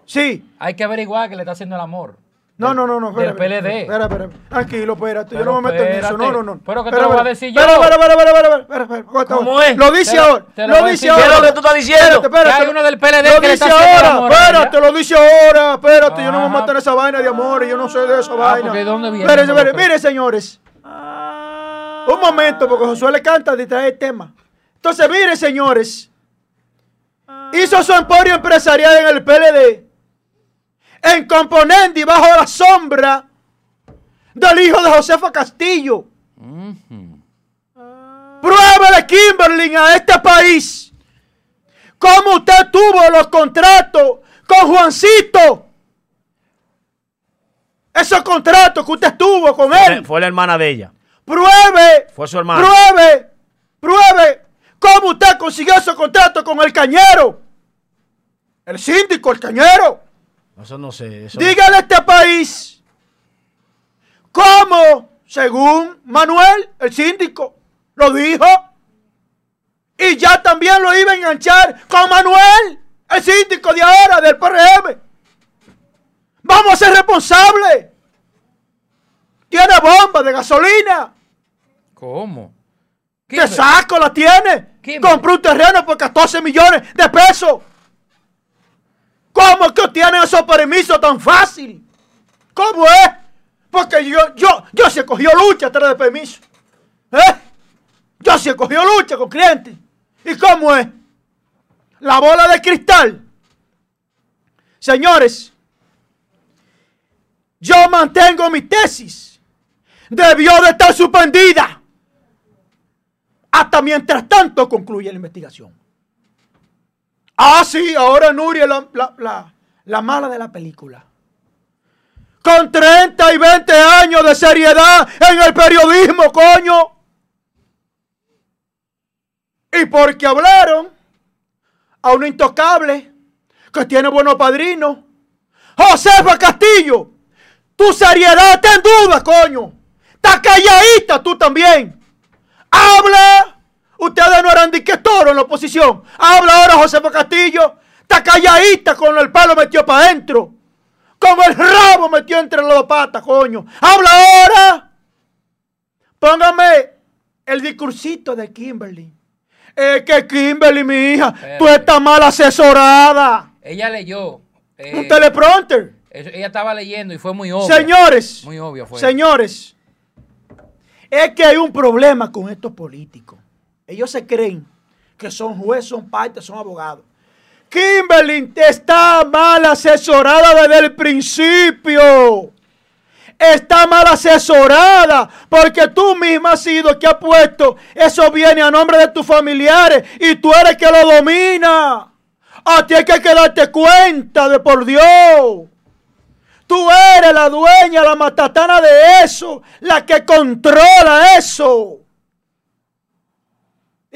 sí. Hay que averiguar que le está haciendo el amor. No, no, no, no. Del PLD. Espera, espera. Tranquilo, espérate. yo no me meto en eso. espérate. No, no, no. Pero que te lo voy a decir yo. Espera, espera, espera, espera, espera. ¿Cómo es? Lo dice ahora. te lo voy a dice ahora. ¿Qué es lo que tú estás diciendo? Espérate, espérate. Hay uno del PLD Lo que dice ahora. a. Espérate, lo dice ahora. Espérate, yo no me Ajá. meto en esa vaina de amor. Yo no sé de esa Ah, vaina. porque ¿de dónde viene? Pero- Mire, señores. Un momento, porque Josué le canta distrae el tema. Entonces, mire, señores. Hizo su emporio empresarial en el PLD. En Componendi, bajo la sombra del hijo de Josefa Castillo. Ujú. Pruébele, Kimberly, a este país. Cómo usted tuvo los contratos con Juancito. Esos contratos que usted tuvo con él. Fue la hermana de ella. Pruebe. Fue su hermano. Pruebe. Pruebe. ¿Cómo usted consiguió esos contratos con el cañero? El síndico, el cañero. Eso no sé. Eso no- Dígale a este país cómo, según Manuel, el síndico, lo dijo. Y ya también lo iba a enganchar con Manuel, el síndico de ahora, del PRM. Vamos a ser responsables. Tiene bomba de gasolina. ¿Cómo? ¿Qué saco la tiene? ¿Qué? Compró un terreno por 14 millones de pesos. ¿Cómo que obtienen esos permisos tan fácil? ¿Cómo es? Porque yo, yo, yo se cogió lucha atrás de permiso. ¿Eh? Yo se cogió lucha con clientes. ¿Y cómo es? La bola de cristal. Señores, yo mantengo mi tesis. Debió de estar suspendida. Hasta mientras tanto concluye la investigación. Ah, sí, ahora Nuria es la, la, la- la mala de la película. Con 30 y 20 años de seriedad en el periodismo, coño. Y porque hablaron a un intocable que tiene buenos padrinos. Josefa Castillo, tu seriedad está en duda, coño. Está calladita tú también. Habla. Ustedes no eran dique toro en la oposición. Habla ahora Josefa Castillo. Está calladita con el palo metido para adentro. Con el rabo metido entre las patas, coño. Habla ahora. Póngame el discursito de Kimberly. Es que Kimberly, mi hija, tú estás mal asesorada. Ella leyó. eh, Un teleprompter. eso- ella estaba leyendo y fue muy obvio. Señores, Muy obvio fue. señores, es que hay un problema con estos políticos. Ellos se creen que son jueces, son partes, son abogados. Kimberly está mal asesorada desde el principio. Está mal asesorada porque tú misma has sido que ha puesto. Eso viene a nombre de tus familiares y tú eres que lo domina. A ti hay que darte cuenta de por Dios. Tú eres la dueña, la matatana de eso, la que controla eso.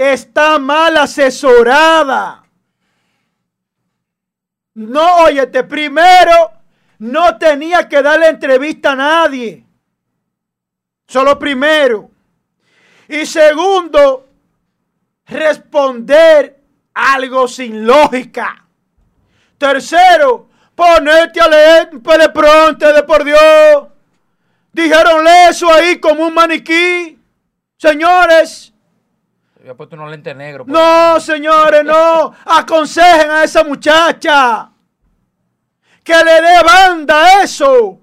Está mal asesorada. No, óyete, primero no tenía que darle entrevista a nadie. Solo primero. Y segundo, responder algo sin lógica. Tercero, ponerte a leer un teleprompter de por Dios. Dijeronle eso ahí como un maniquí. Señores, Por no, señores, no. Aconsejen a esa muchacha que le dé banda a eso.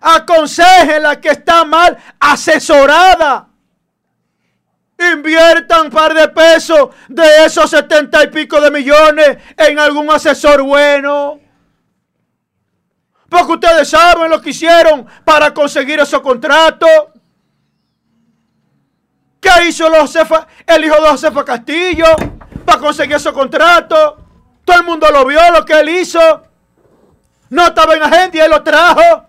Aconsejenla que está mal asesorada. Inviertan un par de pesos de esos setenta y pico de millones en algún asesor bueno. Porque ustedes saben lo que hicieron para conseguir esos contratos. ¿Qué hizo los el hijo de Josefa Castillo para conseguir esos contratos? Todo el mundo lo vio lo que él hizo. No estaba en agenda y él lo trajo.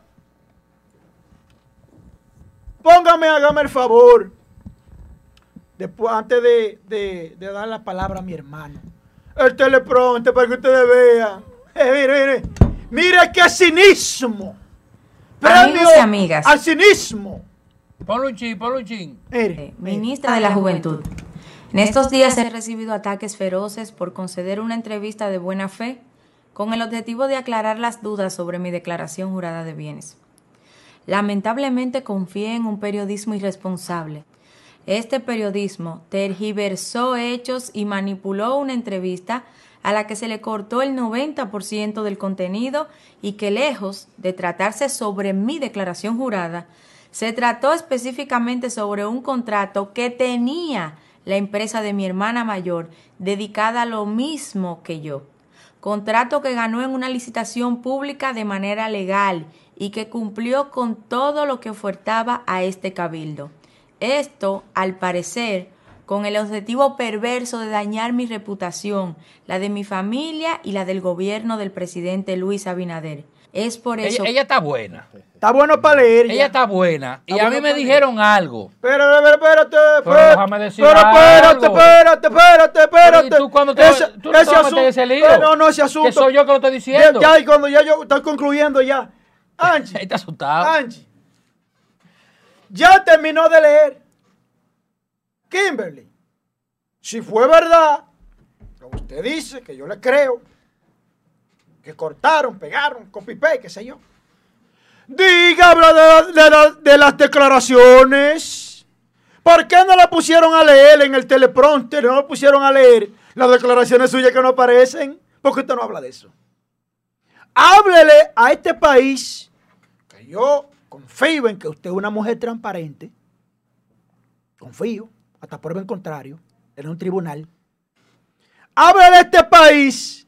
Póngame, hágame el favor. Después, antes de, de- de dar la palabra a mi hermano. El teleprompter para que ustedes vean. Eh, mire, mire. Mire qué cinismo. premio y amigas. al cinismo. Un chin. Mire, Ministra de la Juventud. En estos días he recibido ataques feroces por conceder una entrevista de buena fe con el objetivo de aclarar las dudas sobre mi declaración jurada de bienes. Lamentablemente confié en un periodismo irresponsable. Este periodismo tergiversó hechos y manipuló una entrevista a la que se le cortó el 90% del contenido y que lejos de tratarse sobre mi declaración jurada, se trató específicamente sobre un contrato que tenía la empresa de mi hermana mayor dedicada a lo mismo que yo. Contrato que ganó en una licitación pública de manera legal y que cumplió con todo lo que ofertaba a este cabildo. Esto, al parecer, con el objetivo perverso de dañar mi reputación, la de mi familia y la del gobierno del presidente Luis Abinader. Es por eso... Ella, ella está buena. Está bueno para leer. ya. Ella está buena. Y a mí me dijeron algo. Pero, pero, espérate, Pero espérate, déjame decir pero espérate, espérate, espérate, espérate. Pero, ¿y tú cuándo te- Ese- tú no ese asunto- ese lío? No, no, ese asunto. Que soy yo que lo estoy diciendo. ya, y cuando ya yo estoy concluyendo ya. Angie, Ahí está asustado. Angie. Ya terminó de leer. Kimberly, si fue verdad, lo que usted dice, que yo le creo, que cortaron, pegaron, copy-paste, qué sé yo. Diga, habla de, la- de las declaraciones. ¿Por qué no la pusieron a leer en el teleprompter? No la pusieron a leer las declaraciones suyas que no aparecen. ¿Por qué usted no habla de eso? Háblele a este país que yo confío en que usted es una mujer transparente. Confío, hasta prueba en contrario, en un tribunal. Háblele a este país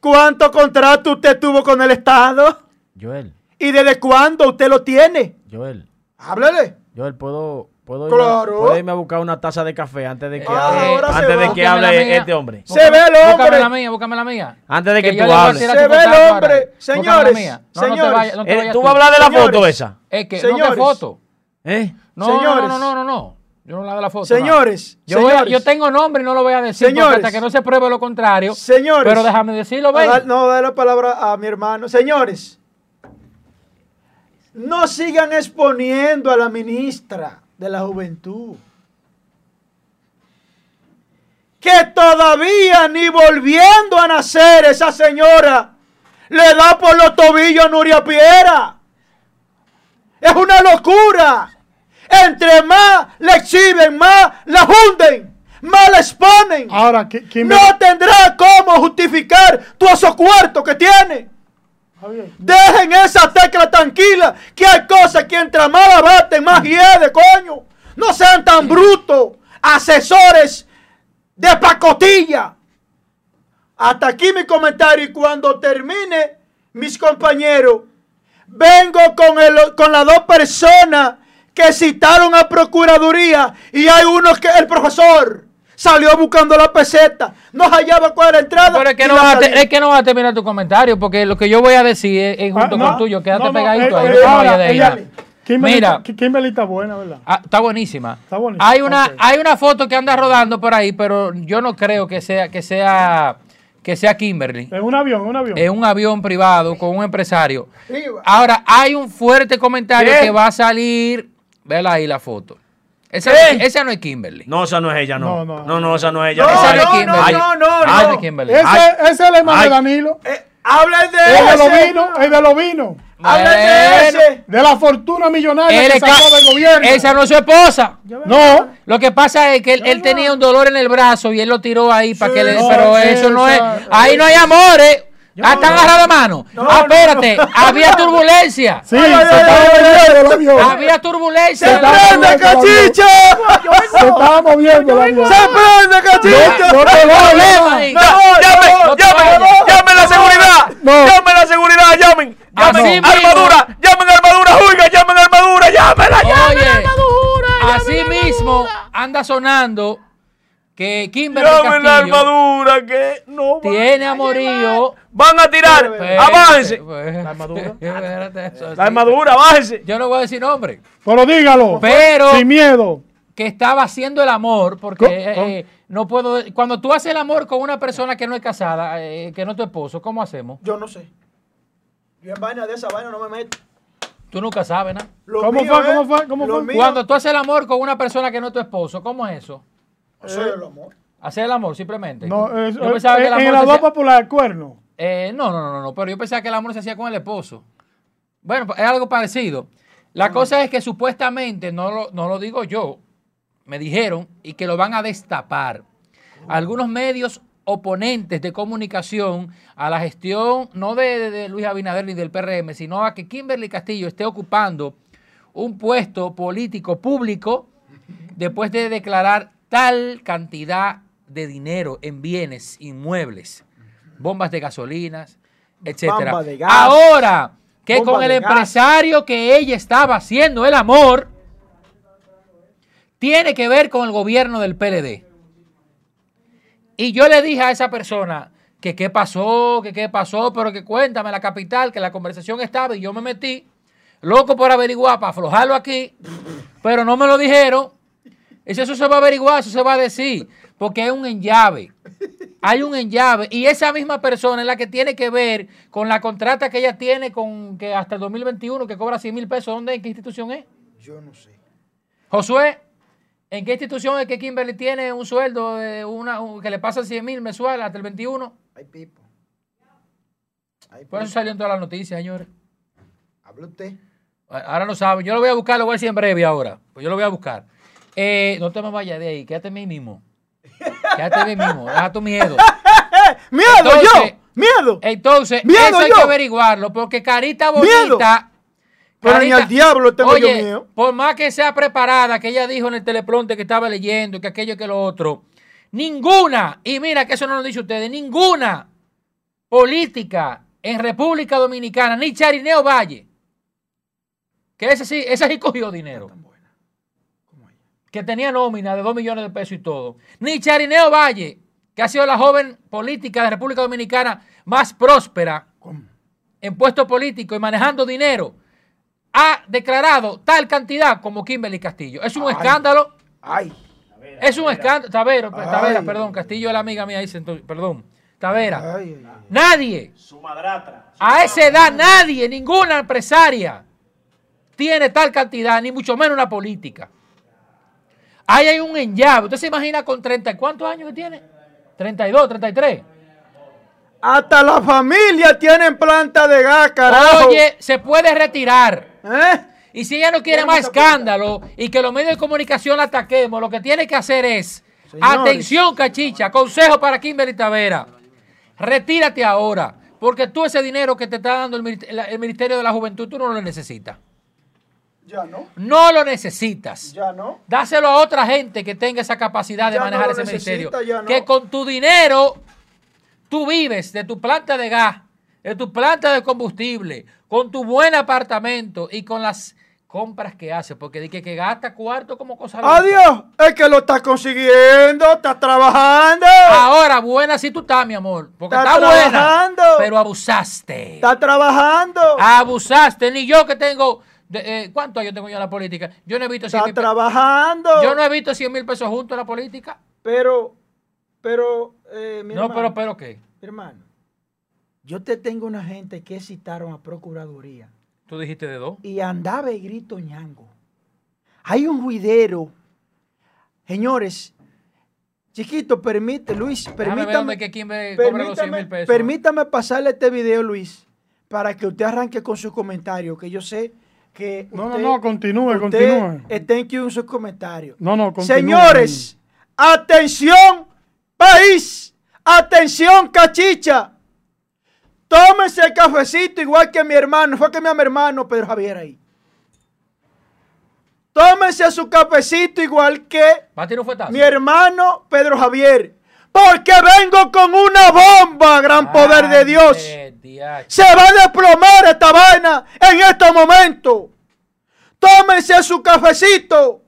cuánto contrato usted tuvo con el Estado Joel, y desde cuándo usted lo tiene. Joel, Háblele. Joel, ¿puedo, puedo, Claro. irme, puedo irme a buscar una taza de café antes de que Ah, hable, antes de que Búscame la hable este hombre? Se ve el Búscame hombre. la mía, búscame la mía. Antes de que yo tú hables. Se ve el hombre. Búscame la Señores, mía. No, no te señores. no vayas ¿Tú tú. vas a hablar de la Señores. foto esa? Es que no Señores. que foto. ¿Eh? No, no, Señores. no, no, no, no. Yo no hablo de la foto. no. Señores, Yo, voy a- yo tengo nombre y no lo voy a decir Señores. hasta que no se pruebe lo contrario. Señores. Pero déjame decirlo, ven. no, dar la palabra a mi hermano. Señores, no sigan exponiendo a la ministra de la Juventud. Que todavía ni volviendo a nacer esa señora le da por los tobillos a Nuria Piera. Es una locura. Entre más la exhiben, más la hunden, más la exponen. Ahora, ¿qui- ¿quién No tendrá cómo justificar todos esos cuartos que tiene. Dejen esa tecla tranquila, que hay cosas que entre más la baten, más hiede, coño. No sean tan brutos, asesores de pacotilla. Hasta aquí mi comentario y cuando termine, mis compañeros, vengo con, el- con las dos personas que citaron a Procuraduría y hay uno que el profesor salió buscando la peseta, no hallaba cuál era la entrada. Pero es que, no vas a es que no vas a terminar tu comentario porque lo que yo voy a decir es, es junto ah, con tuyo. Quédate no, pegadito ahí. Kimberly, Mira. Ki- Kimberly está buena, ¿verdad? Ah, está buenísima. Está buenísima, Hay una, hay una foto que anda rodando por ahí, pero yo no creo que sea, que sea, que sea Kimberly. Es un avión, es un avión. Es un avión privado con un empresario. Ahora, hay un fuerte comentario ¿Qué? que va a salir. Vela ahí la foto. Esa, ¿Qué? esa no es Kimberly. No, esa no es ella, no. No, No, no. no, esa no es ella. No, esa no es no, Kimberly. no, no, no, Esa no. es Kimberly. ese, Ay. ese es el hermano Ay. de Danilo. Eh, hablen de Es de los vinos, es de los vinos. Hablen de ese. De la fortuna millonaria Él que sacó del gobierno. Esa no es su esposa. No, Lo que pasa es que él, él tenía un dolor en el brazo y él lo tiró ahí para que le. no, pero eso no es. Ahí no hay amores. Ah, están agarrados de mano. No, ah, no, espérate. Había turbulencia. sí, se estaba moviendo el avión. Había turbulencia. ¡Se está prende, moviendo el avión. cachicha! Se estaba moviendo el avión. ¡Se prende, cachicha! No te. No, ¡Llamen! llamen, llamen la seguridad, llamen la seguridad, llamen, llamen armadura, llamen armadura, juiga, llamen armadura, llámenla, llamen armadura, así mismo anda sonando que Kimberly llamen la armadura que no tiene a amorío. Van a tirar, Espérate, avance. espérate, ¿La armadura? La armadura, bájese. Yo no voy a decir nombre. Pero dígalo. Pero- Sin miedo. que estaba haciendo el amor, porque ¿Cómo? eh, no puedo. Cuando tú haces el amor con una persona que no es casada, eh, que no es tu esposo, ¿cómo hacemos? Yo no sé. Yo en vaina de esa vaina no me meto. Tú nunca sabes, ¿no? Lo ¿Cómo mío fue? ¿Cómo fue? ¿Cómo lo fue? mío- Cuando tú haces el amor con una persona que no es tu esposo, ¿cómo es eso? Eso es el amor. Hacer el amor simplemente. No, es, Yo pensaba que el en amor la se hacía- popular, cuerno. Eh, no, no, no, no, pero yo pensaba que el amor se hacía con el esposo. Bueno, pues, es algo parecido. La cosa es que supuestamente, no lo, no lo digo yo, me dijeron y que lo van a destapar. Algunos medios oponentes de comunicación a la gestión, no de, de- de Luis Abinader ni del PRM, sino a que Kimberly Castillo esté ocupando un puesto político público después de declarar tal cantidad de dinero en bienes inmuebles, bombas de gasolinas, etcétera. Bomba de gas. Ahora que con el gas. empresario que ella estaba haciendo el amor, tiene que ver con el gobierno del PLD. Y yo le dije a esa persona que qué pasó, que qué pasó, pero que cuéntame la capital, que la conversación estaba y yo me metí, loco por averiguar, para aflojarlo aquí, pero no me lo dijeron. Eso, eso se va a averiguar, eso se va a decir, porque hay un enllave. Hay un enllave y esa misma persona es la que tiene que ver con la contrata que ella tiene con que hasta el 2021 que cobra 100 mil pesos. ¿Dónde, en qué institución es? Yo no sé. Josué, ¿en qué institución es que Kimberly tiene un sueldo de una, un- que le pasa 100 mil mensual hasta el 21? Hay pipo. Hay Por eso pipo. salió en todas las noticias, señores. Habla usted. Ahora no saben. Yo lo voy a buscar, lo voy a decir en breve ahora. Pues yo lo voy a buscar. Eh, no te me vayas de ahí, quédate ahí mismo. Quédate ahí mismo, deja tu miedo. ¡Miedo Entonces- yo! ¡Miedo! Entonces, Miedo eso hay que averiguarlo, porque carita Miedo. bonita. Pero ni al diablo tengo yo Oye, miedo. Por más que sea preparada, que ella dijo en el teleprompter que estaba leyendo, que aquello que lo otro, ninguna, y mira que eso no lo dicho ustedes, ninguna política en República Dominicana, ni Charineo Valle, que ese sí, ese sí cogió dinero, que tenía nómina de 2 millones de pesos y todo, ni Charineo Valle, que ha sido la joven política de República Dominicana más próspera en puestos políticos y manejando dinero, ha declarado tal cantidad como Kimberly Castillo. Es un Ay. escándalo. ¡Ay! Es un escándalo. Tavera, Ay. Tavera, perdón. Castillo es la amiga mía, dice, perdón. Tavera. ¡Ay! ay, ay. Nadie, Su madratra. a esa edad, nadie, ninguna empresaria tiene tal cantidad, ni mucho menos una política. Ahí hay un enllave. ¿Usted se imagina con 30 y cuántos años que tiene? 32, 33. Hasta la familia tienen planta de gas, carajo. Oye, se puede retirar. ¿Eh? Y si ella no quiere más escándalo y que los medios de comunicación la ataquemos, lo que tiene que hacer es, Señores. atención cachicha, consejo para Kimberly Tavera, retírate ahora, porque tú ese dinero que te está dando el Ministerio de la Juventud, tú no lo necesitas. Ya no. No lo necesitas. Ya no. Dáselo a otra gente que tenga esa capacidad de Ya manejar no ese ministerio. no. Que con tu dinero tú vives de tu planta de gas, de tu planta de combustible, con tu buen apartamento y con las compras que haces, porque di que, que gasta cuarto como cosa. Adiós. Es que lo estás consiguiendo. Estás trabajando. Ahora, buena si tú estás, mi amor, porque Está está, buena, trabajando. pero abusaste. Estás trabajando. Abusaste, ni yo que tengo, de- eh, ¿cuántos años tengo yo en la política? Yo no he visto 100 Estás mil trabajando. Yo no he visto 100 mil pesos juntos en la política. Pero, pero, eh, mi No, hermano, pero, pero, ¿qué? hermano, yo te tengo una gente que citaron a Procuraduría Tú dijiste de dos. y andaba y grito ñango. Hay un juidero. Señores, chiquito, permite, Luis, permítame, que quién me cobra los 100 permítame, mil pesos. permítame pasarle este video, Luis, para que usted arranque con su comentario, que yo sé que No, no, usted- no, continúe, continúe. en que en sus comentarios. No, no, continúe. Señores, atención, país, atención, cachicha. Tómense el cafecito igual que mi hermano, fue que mi hermano Pedro Javier ahí. Tómense su cafecito igual que mi hermano Pedro Javier. Porque vengo con una bomba, gran poder de Dios. Se va a desplomar esta vaina en este momento. Tómense su cafecito.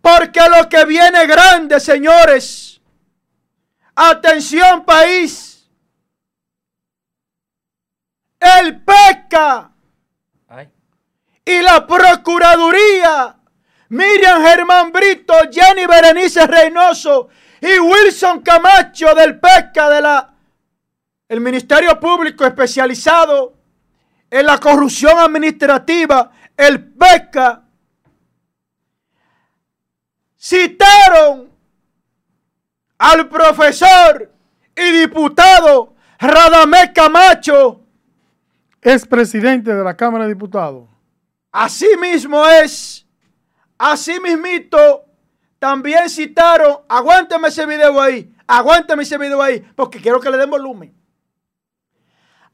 Porque lo que viene grande, señores. Atención, país. El PECA Ay, y la Procuraduría. Miriam Germán Brito, Jenny Berenice Reynoso y Wilson Camacho del PECA de la el Ministerio Público especializado en la corrupción administrativa el PECA, citaron al profesor y diputado Radamés Camacho. Es presidente de la Cámara de Diputados. Así mismo es. Así mismito. También citaron. Aguántame ese video ahí. Aguántame ese video ahí. Porque quiero que le den volumen.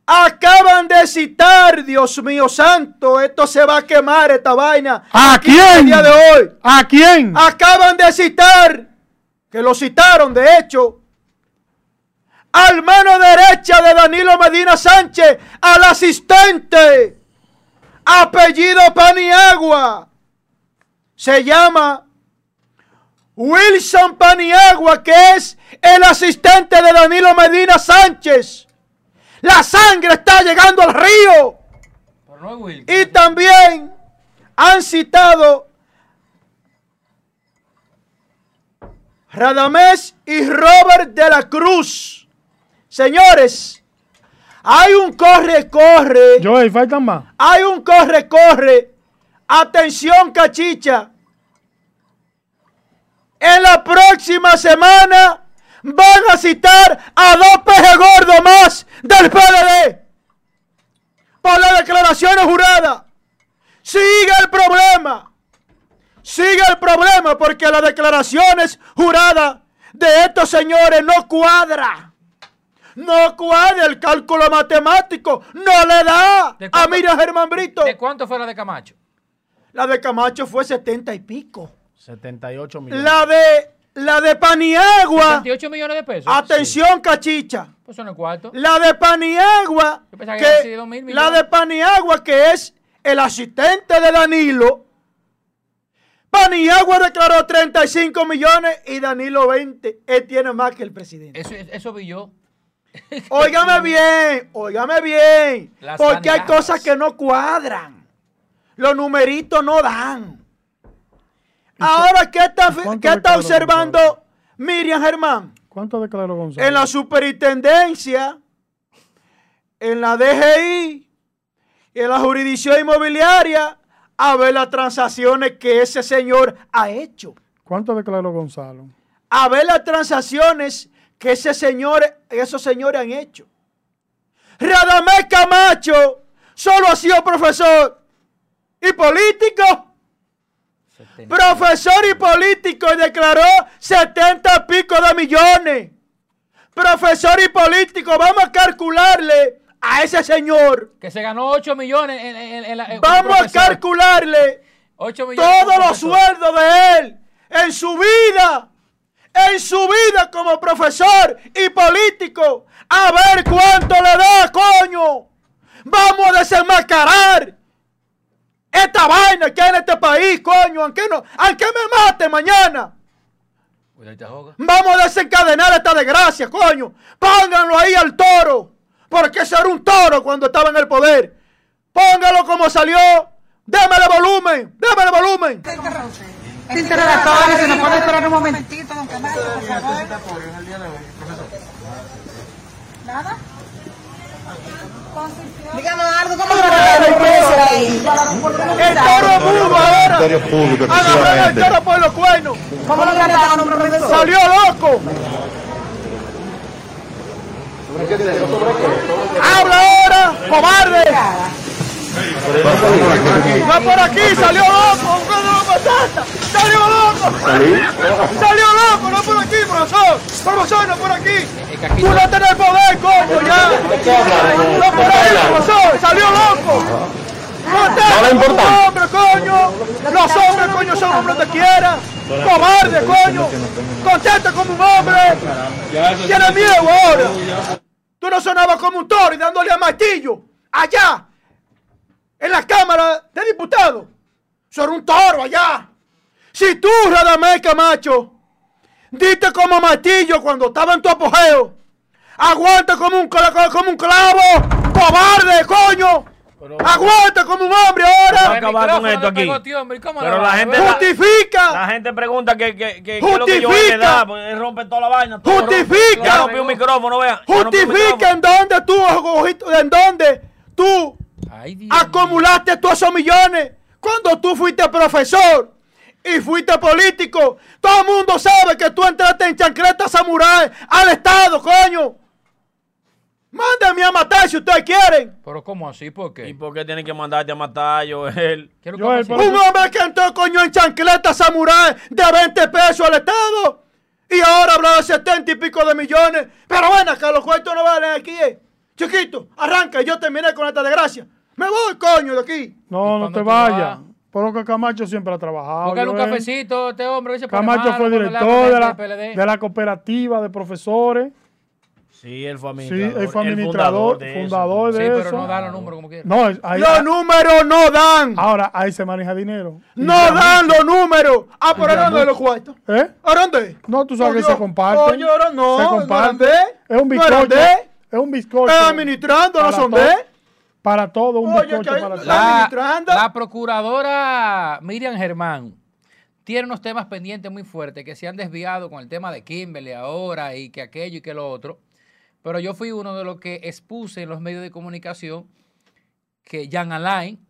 Acaban de citar, Dios mío santo, esto se va a quemar esta vaina. ¿A quién? El día de hoy. ¿A quién? Acaban de citar, que lo citaron de hecho, al mano derecha de Danilo Medina Sánchez, al asistente, apellido Paniagua. Se llama Wilson Paniagua, que es el asistente de Danilo Medina Sánchez. La sangre está llegando al río. No. Y también han citado Radamés y Robert de la Cruz. Señores, hay un corre-corre. Joey, faltan más. Hay un corre-corre. Atención, cachicha. En la próxima semana van a citar a dos pejes gordos más del PLD. Por las declaraciones juradas. Sigue el problema. Sigue el problema porque las declaraciones juradas de estos señores no cuadra. No cuadra el cálculo matemático. No le da ¿De a cuánto- Miriam Germán Brito. ¿De cuánto fue la de Camacho? La de Camacho fue 70 y pico. 78 millones. La de la de Paniagua. 28 millones de pesos. Atención, cachicha. Pues son el cuarto. La de Paniagua. Yo que Que, mil la millones. de Paniagua, que es el asistente de Danilo. Paniagua declaró 35 millones y Danilo 20. Él tiene más que el presidente. Eso, eso vi yo. Óigame bien, óigame bien. Las porque hay cosas que no cuadran. Los numeritos no dan. Ahora, ¿qué está, qué está observando Miriam Germán? ¿Cuánto declaró Gonzalo? En la superintendencia, en la DGI, en la jurisdicción inmobiliaria, a ver las transacciones que ese señor ha hecho. ¿Cuánto declaró Gonzalo? A ver las transacciones que ese señor, esos señores han hecho. Radamés Camacho solo ha sido profesor y político. Profesor y político y declaró 70 y pico de millones. Profesor y político, vamos a calcularle a ese señor. Que se ganó 8 millones en, en- en la. en- Vamos a calcularle 8 millones. todos los sueldos de él en su vida, en su vida como profesor y político, a ver cuánto le da, coño. Vamos a desenmascarar esta vaina que hay en este país, coño, aunque no, aunque me mate mañana. Vamos a desencadenar esta desgracia, coño. Pónganlo ahí al toro. Porque ese era un toro cuando estaba en el poder. Póngalo como salió. Démele volumen. Démele volumen. Interrogatorio, si nos puede esperar un momentito, don Camacho, por favor. ¿Nada? Díganos algo, ¿cómo lo El toro es mudo ahora. Público, Agarraron el toro por los cuernos. ¿Cómo lo trataron, profesor? Salió loco. Habla ahora, cobarde. Va por aquí, salió loco, buscando la patata. Salió loco. Salió loco, no por aquí, profesor. Profesor, no por aquí. que Tú no- tenés poder, coño, ya. No por ahí, profesor. Salió loco. Contesta No le como importa. un hombre, coño. Los hombres, coño, son hombres de quiera. Cobarde, coño. Contesta como un hombre. Tiene miedo ahora. Tú no sonabas como un toro y dándole a martillo. Allá. En la Cámara de Diputados. Eso era un toro allá. Si tú, Radamés Camacho, diste como martillo cuando estaba en tu apogeo, aguanta como un, como un clavo, cobarde, coño. Aguanta como un hombre Vamos a ahora. acabar con esto aquí. Pero la gente- La Justifica. gente pregunta que, que, que, que es lo que yo le Justifica. da, rompe toda la vaina. todo Justifica. rompe. Ya rompió un micrófono, vea. ya rompió un Justifica en dónde tú, ojito, en dónde tú Ay, Dios acumulaste todos esos millones Cuando tú fuiste profesor y fuiste político, todo el mundo sabe que tú entraste en chancleta samurái al Estado, coño. Mándenme a matar si ustedes quieren. Pero ¿cómo así? ¿Por qué? ¿Y por qué tienen que mandarte a matar, Joel? ¿Qué es lo que Joel, Un hombre que entró, coño, en chancleta samurái de 20 pesos al Estado. Y ahora habla de 70 y pico de millones. Pero bueno, acá los cuentos no valen aquí, eh. Chiquito, arranca y yo terminé con esta desgracia. Me voy, coño, de aquí. No, ¿Y no te tú vayas. vas? Pero que Camacho siempre ha trabajado. Búscale un cafecito, este hombre. Dice, Camacho fue director de la, de la cooperativa de profesores. Sí, él fue Sí, administrador. él fue el administrador, de eso. fundador de Sí, eso. pero no da los números como quiera. No, es- ahí, Los números no dan. ahora ahí se maneja dinero. No dan los números. Ah, pero ¿a dónde los cuartos? ¿Eh? ¿A dónde? No, tú sabes que se comparten. ahora no, se no comparten. es un no bizcocho. de- es un bizcocho. Están administrando, no son de. Para todo, un Oye, bizcocho para todo. la- la procuradora Miriam Germán tiene unos temas pendientes muy fuertes que se han desviado con el tema de Kimberly ahora y que aquello y que lo otro. Pero yo fui uno de los que expuse en los medios de comunicación que Jan Alain,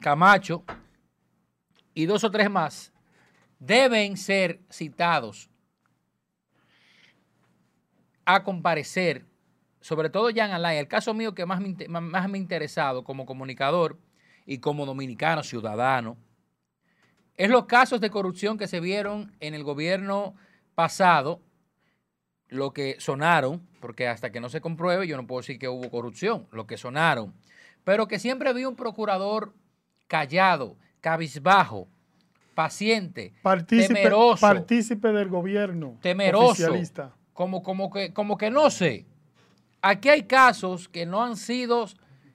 Camacho y dos o tres más deben ser citados a comparecer, sobre todo Jan Alain, el caso mío que más me, más- me ha interesado como comunicador y como dominicano ciudadano, es los casos de corrupción que se vieron en el gobierno pasado, lo que sonaron, porque hasta que no se compruebe yo no puedo decir que hubo corrupción, lo que sonaron, pero que siempre vi un procurador callado, cabizbajo, paciente, Partícipe, temeroso, partícipe del gobierno. temeroso, como, como, que, como que no sé. Aquí hay casos que no han sido,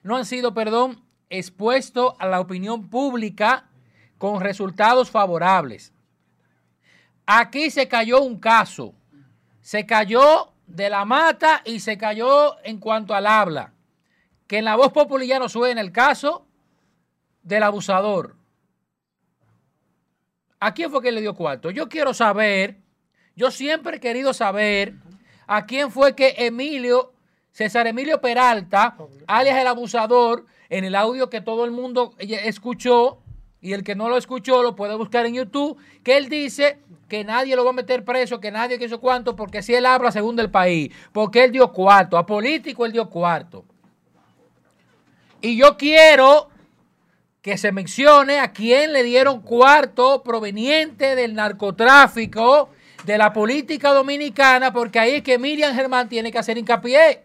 no han sido, perdón, expuestos a la opinión pública con resultados favorables. Aquí se cayó un caso, se cayó de la mata y se cayó en cuanto al habla. Que en la voz popular ya no suena el caso del abusador. ¿A quién fue que le dio cuarto? Yo quiero saber, yo siempre he querido saber a quién fue que Emilio, César Emilio Peralta, alias el abusador, en el audio que todo el mundo escuchó, y el que no lo escuchó lo puede buscar en YouTube, que él dice que nadie lo va a meter preso, que nadie que hizo cuánto, porque si él habla según el país, porque él dio cuarto, a político él dio cuarto. Y yo quiero que se mencione a quién le dieron cuarto proveniente del narcotráfico, de la política dominicana, porque ahí es que Miriam Germán tiene que hacer hincapié.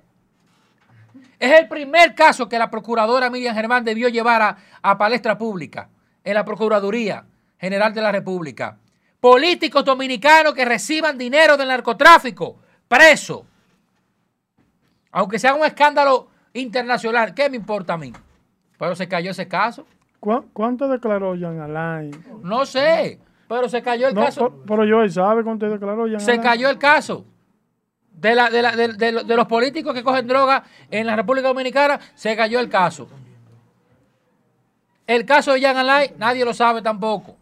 Es el primer caso que la procuradora Miriam Germán debió llevar a, a palestra pública en la Procuraduría General de la República. Políticos dominicanos que reciban dinero del narcotráfico, preso. Aunque sea un escándalo internacional, ¿qué me importa a mí? Pero se cayó ese caso. ¿Cuá- ¿Cuánto declaró Jean Alain? No sé, pero se cayó el No, caso. pero, Joel sabe cuánto declaró Jean Se Alain. cayó el caso. De, la- de la- de- de lo- de los políticos que cogen droga en la República Dominicana, se cayó el caso. El caso de Jean Alain, nadie lo sabe tampoco.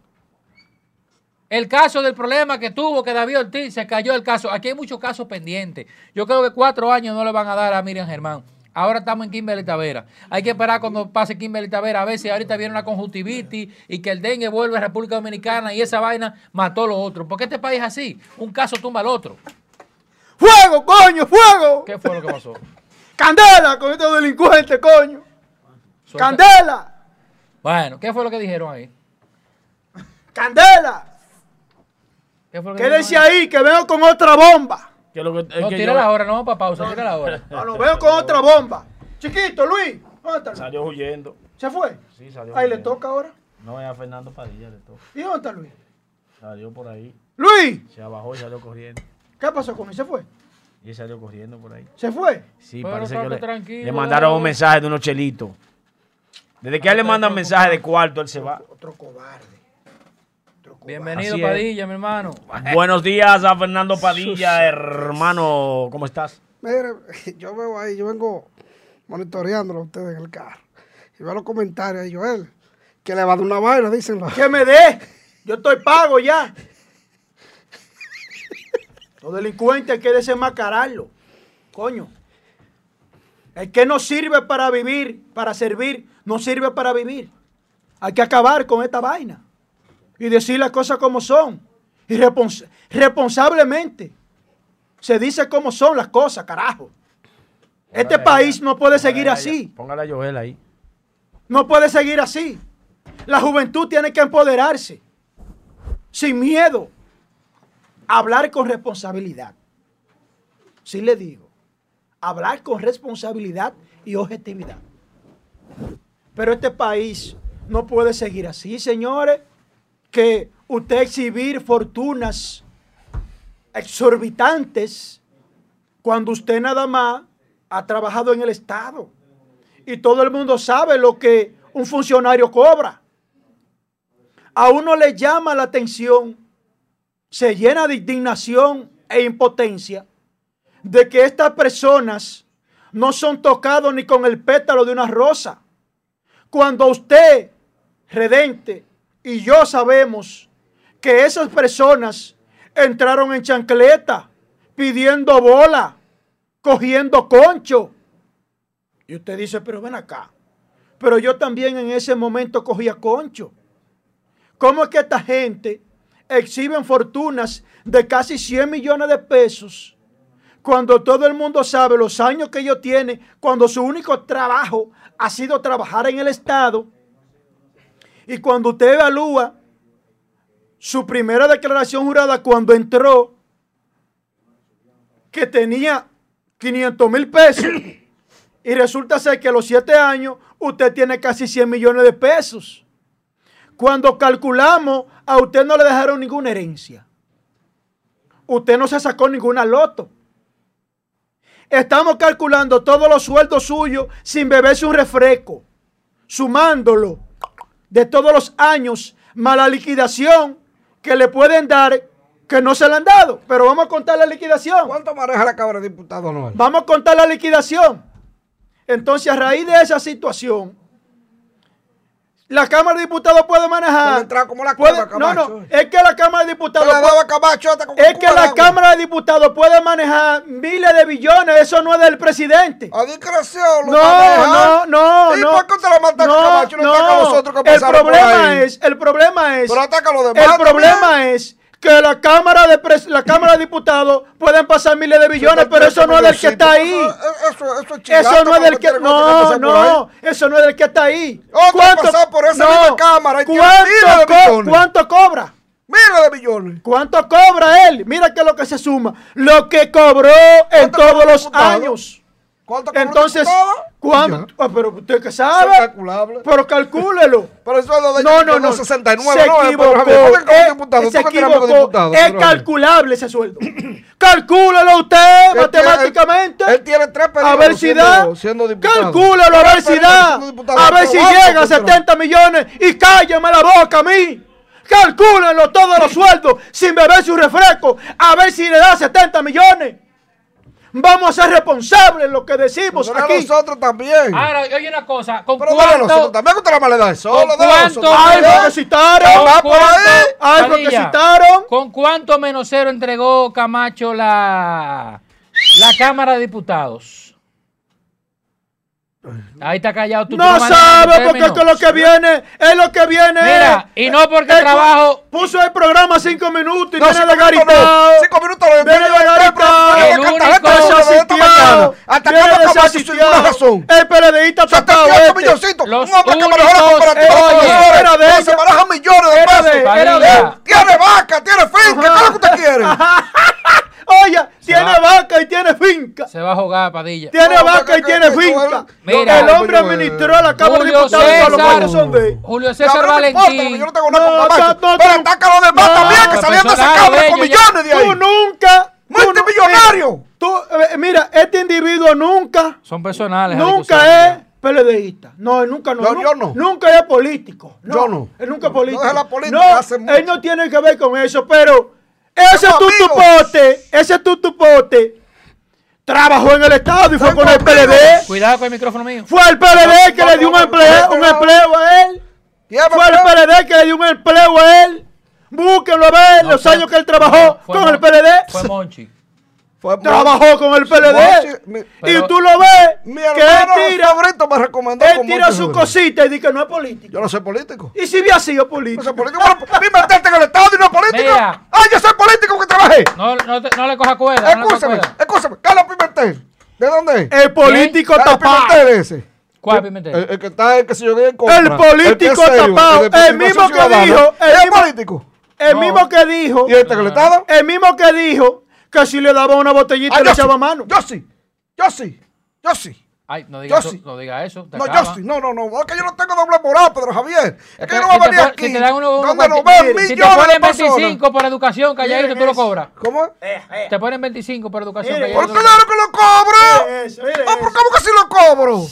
El caso del problema que tuvo que David Ortiz, se cayó el caso. Aquí hay muchos casos pendientes. Yo creo que cuatro años no le van a dar a Miriam Germán. Ahora estamos en Kimberly Tavera. Hay que esperar cuando pase Kimberly Tavera a ver si ahorita viene una conjuntivitis y que el dengue vuelve a República Dominicana y esa vaina mató a los otros. ¿Por qué este país es así? Un caso tumba al otro. ¡Fuego, coño, fuego! ¿Qué fue lo que pasó? ¡Candela con estos delincuentes, coño! Suelta- ¡Candela! Bueno, ¿qué fue lo que dijeron ahí? ¡Candela! ¿Qué fue lo que dijeron ahí, que vengo con otra bomba. Que lo que, es No, que tira yo- la hora, no, para pausa, tira la hora. No, no, vengo con otra bomba. Chiquito, Luis, ¿dónde está Luis? Salió huyendo. ¿Se fue? Sí, salió Ahí le huyendo. toca ahora. No, es a Fernando Padilla le toca. ¿Y dónde está Luis? Salió por ahí. Luis, Se abajó y salió corriendo. ¿Qué pasó con él? ¿Se fue? Y él salió corriendo por ahí. ¿Se fue? Sí, Pero parece que le, tranquilo, le mandaron un mensaje de unos chelitos. Desde que a él le mandan mensaje de cuarto, él se va. Otro cobarde. Bienvenido, Así es. Padilla, mi hermano. Buenos días a Fernando Padilla, hermano. ¿Cómo estás? Mire, yo veo ahí, yo vengo monitoreándolo a ustedes en el carro. Y veo los comentarios ahí, Joel, que le va a dar una vaina, dicen. Que me dé. Yo estoy pago ya. Los delincuentes hay que desenmascararlo. Coño. El que no sirve para vivir, para servir, no sirve para vivir. Hay que acabar con esta vaina y decir las cosas como son. Y respons- responsablemente. Se dice cómo son las cosas, carajo. Este país no puede seguir así. Póngale a Joel ahí. No puede seguir así. La juventud tiene que empoderarse. Sin miedo. Hablar con responsabilidad. Sí le digo. Hablar con responsabilidad y objetividad. Pero este país no puede seguir así, señores. Que usted exhibir fortunas exorbitantes cuando usted nada más ha trabajado en el Estado y todo el mundo sabe lo que un funcionario cobra. A uno le llama la atención, se llena de indignación e impotencia de que estas personas no son tocados ni con el pétalo de una rosa. Cuando usted, redente, y yo sabemos que esas personas entraron en chancleta, pidiendo bola, cogiendo concho, y usted dice, pero ven acá. Pero yo también en ese momento cogía concho. ¿Cómo es que esta gente exhiben fortunas de casi 100 millones de pesos cuando todo el mundo sabe los años que ellos tienen, cuando su único trabajo ha sido trabajar en el Estado? Y cuando usted evalúa su primera declaración jurada cuando entró, que tenía 500 mil pesos. Y resulta ser que a los 7 años usted tiene casi 100 millones de pesos. Cuando calculamos, a usted no le dejaron ninguna herencia. Usted no se sacó ninguna loto. Estamos calculando todos los sueldos suyos sin beberse un refresco, sumándolo de todos los años, más la liquidación que le pueden dar, que no se le han dado. Pero vamos a contar la liquidación. ¿Cuánto maneja la Cámara de Diputados anual? Vamos a contar la liquidación. Entonces, a raíz de esa situación, la Cámara de Diputados puede manejar. Como la puede- Cámara, no, no, es que la Cámara de Te Diputados. puede- Camacho es que la. Cámara de Diputados puede manejar miles de billones, eso no es del presidente. A discreción. lo No, maneja. no, no, ¿Y no. por qué usted lo mata a Camacho y no ataca a nosotros que el problema es, el problema es, Pero ataca a los demás el problema también. es que la Cámara de pres- la Cámara de Diputados pueden pasar miles de billones, pero eso no es del que está ahí. Eso, eso, es Eso no es del que no, no, eso no es del que está ahí. Otro pasó por esa misma cámara ¿cuánto, co-. ¿Cuánto cobra? Miles de billones. ¿Cuánto cobra él? Mira que es lo que se suma. Lo que cobró en ¿Cuánto todos los años. ¿Cuánto cobra el Entonces? ¿cuánto? Ah, pero usted que es sabe, calculable. pero calcúlelo. Pero eso es lo de No, no, no. 69, se ¿no? equivocó. Pero, Javier, ¿por qué como Eh, diputado? se ¿Tú que tienes amigo equivocó. diputado? Es calculable ese sueldo. Calcúlelo usted Él tiene- matemáticamente. Él tiene tres a periodos ver si siendo- da. siendo diputado. Calcúlelo a ver si da. A ver si llega a funcionario. 70 millones y cállame la boca a mí. Calcúlenlo todos los sueldos sin beber su refresco. A ver si le da 70 millones. Vamos a ser responsables en lo que decimos Pero a aquí. nosotros también. Ahora, oye una cosa. ¿Con Pero a nosotros cuánto? también que usted la eso. ¿Con cuánto? nosotros Ay, porque citaron. ¿Con? Ay, porque Padilla, citaron. ¿Con cuánto menos cero entregó Camacho la, la Cámara de Diputados? Ahí está callado tú. tú No sabe porque es que lo que viene es lo que viene. Mira, y no porque El- trabajo. Puso el programa cinco minutos y No, viene cinco de minutos no. garitao. Cinco minutos lo Viene de garitao. El único- Desasitiado. Hasta Viene cuándo Camacho sin ninguna razón. El PLDista tapado 78 este. milloncitos. Los Un hombre que únicos- la cooperativa. Eh, oye, de se manejan millones de pesos. Tiene vaca, tiene finca. ¿Qué es lo que usted quiere? Tiene va. vaca y tiene finca. Se va a jugar, Padilla. Tiene No, vaca que- y que- tiene que- finca. Mira. el hombre administró la Cámara de Julio Diputados los cuales son de él. Julio César pero no importa, porque Valentín. yo no tengo nada con Camacho. Pero ataca a los demás también, que salían de esa cámara con millones de Tú ahí. nunca. tú no- Multimillonario. Tú, eh, mira, este individuo nunca, Son personales. nunca es. PLDista. No, él nunca no. Yo- yo no. Nunca es político. Yo no. Él nunca es No, político. deja la política, No, hace mucho. él no tiene que ver con eso, pero ese Somos tutupote, ese tutupote, trabajó en el Estado y fue con el. PLD. Cuidado con el micrófono mío. Fue el PLD que le dio un empleo, un empleo a él. Fue el. PLD que le dio un empleo a él. Búsquenlo a ver No, los fue- años que él trabajó fue con el PLD. Fue Monchi. Fue Trabajó con el PLD. Mi- y Pero- tú lo ves Mi que él tira, favorito me recomendó él tira su cosita y dice que no es político. Yo no soy político. Y si había sido No político. soy político. Bueno, dime meterte en el Estado y no político. Mira. ¡Ah, yo soy político que trabajé! No, no, te- no le coja cuerda. No Escúchame, cuerda. escúchame. Carlos Pimentel. ¿De dónde es? El político Carlos tapado. Pimentel ese. ¿Cuál Pimentel? El, el que está, el que se yo en contra. El político es serio, tapado, el mismo que dijo, el ¿Es mismo- político? El No. mismo que dijo, ¿Y este que le el mismo que dijo que si le daba una botellita Ah, le yo echaba sí, mano. Yo sí. Yo sí. Yo sí. Ay, no diga Yo eso. sí. No diga eso. te No, yo acaba. sí. No, no, no. Es que yo no tengo doble moral, Pedro Javier. Es que yo no voy a te venir aquí. Si te dan uno, nos ven si te millones de ponen personas. 25 por educación, calladito, tú lo cobras. ¿Cómo es? Te ponen 25 por educación, Mire, Por calladito. claro que lo cobro. Eso, mire Ah, ¿por eso. cómo que si lo cobro?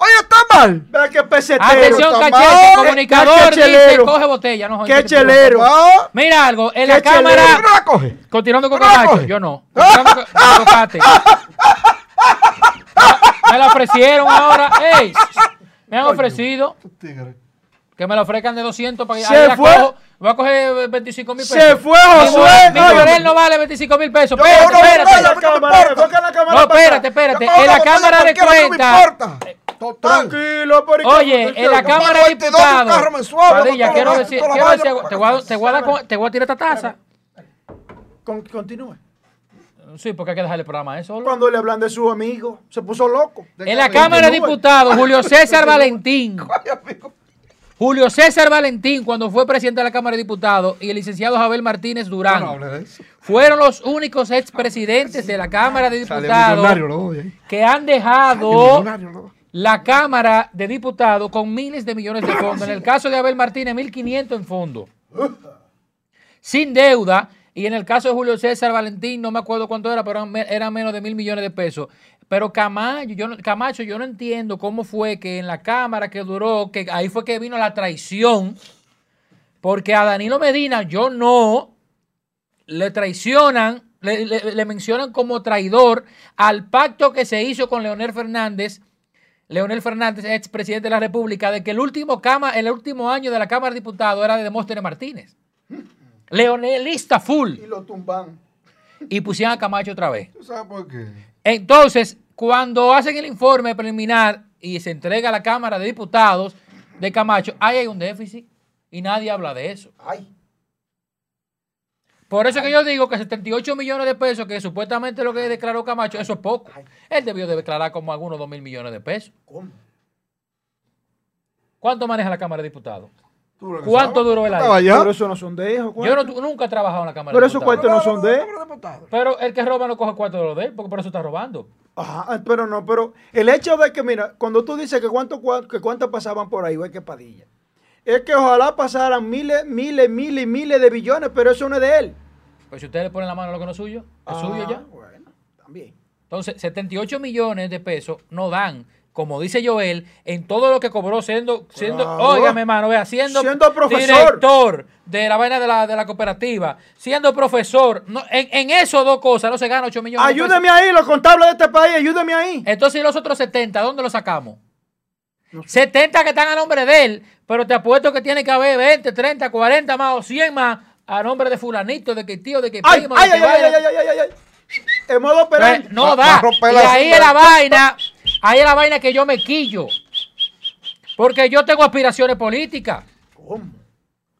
Oye, está mal. Vea que pesetero. Atención, está cachete, mal. comunicador Qué dice, chelero. coge botella. No, Qué chelero. Ah, Mira algo, en la chelero. cámara, ¿por qué no la coge? continuando con ¿Tú no la Camacho, yo no. Continuando con- con Tocate. Me la ofrecieron ahora, ey, me han ofrecido Tigre. que me la ofrezcan de 200 para que Se fue. cojo. Voy a coger 25 mil Se pesos. fue Mi Josué. Mi mujer no vale 25 mil pesos. Yo Espérate, no, no, espérate. no, espérate, espérate. Yo En la cámara de cualquiera, Tranquilo, por Oye, en la Cámara de 22 un carro Diputados. Padilla, quiero decir, te voy a- tirar esta taza. Continúe. Sí, porque hay que dejarle el programa a eso. Cuando le hablan de su amigo, se puso loco. En la Cámara de Diputados, Julio César Valentín. Julio César Valentín, cuando fue presidente de la Cámara de Diputados, y el licenciado Javier Martínez No, no Durán, fueron los únicos expresidentes de la Cámara de Diputados que han dejado. La Cámara de Diputados con miles de millones de fondos. En el caso de Abel Martínez, 1.500 en fondo. Sin deuda. Y en el caso de Julio César Valentín, no me acuerdo cuánto era, pero eran menos de mil millones de pesos. Pero Camacho yo, no, Camacho, yo no entiendo cómo fue que en la Cámara que duró, que ahí fue que vino la traición, porque a Danilo Medina yo no le traicionan, le- le mencionan como traidor al pacto que se hizo con Leonel Fernández, Leonel Fernández, expresidente de la República, de que el último, cama, el último año de la Cámara de Diputados era de Demóstenes Martínez. Leonelista full. Y lo tumban. Y pusieron a Camacho otra vez. ¿Tú sabes por qué? Entonces, cuando hacen el informe preliminar y se entrega a la Cámara de Diputados de Camacho, ahí hay un déficit y nadie habla de eso. Ay. Por eso que yo digo que 78 millones de pesos, que supuestamente lo que declaró Camacho, eso es poco. Él debió de declarar como algunos 2 mil millones de pesos. ¿Cómo? ¿Cuánto maneja la Cámara de Diputados? ¿Tú lo que ¿Cuánto duró el ¿Tú año? Pero eso no son de ellos. Yo no, nunca he trabajado en la Cámara Pero de esos Diputados. cuartos no son de él. Pero el que roba no coge cuarto de lo de él, porque por eso está robando. Ajá, pero no, pero el hecho de que, mira, cuando tú dices que cuánto, que cuánto pasaban por ahí, güey, que padilla. Es que ojalá pasaran miles, miles, miles y miles de billones, pero eso no es de él. Pues si ustedes le ponen la mano a lo que no es suyo, es Ah, suyo ya. Bueno, también. Entonces, 78 millones de pesos no dan, como dice Joel, en todo lo que cobró siendo, siendo Claro. óigame, hermano, vea, siendo, Siendo profesor. director de la vaina de la, de la cooperativa, siendo profesor, no, en, en esos dos cosas no se gana 8 millones de pesos. Ayúdeme ahí, los contables de este país, ayúdeme ahí. Entonces, ¿y los otros 70, ¿dónde los sacamos? 70 que están a nombre de él, pero te apuesto que tiene que haber 20, 30, 40 más o 100 más a nombre de fulanito, de que tío, de que Ay, primo, ay, de ay, que ay, ay, ay, ay, ay, ay. En modo Pues, operante. no Va- va da. Y ahí es la vaina, ahí es la vaina que yo me quillo. Porque yo tengo aspiraciones políticas. ¿Cómo?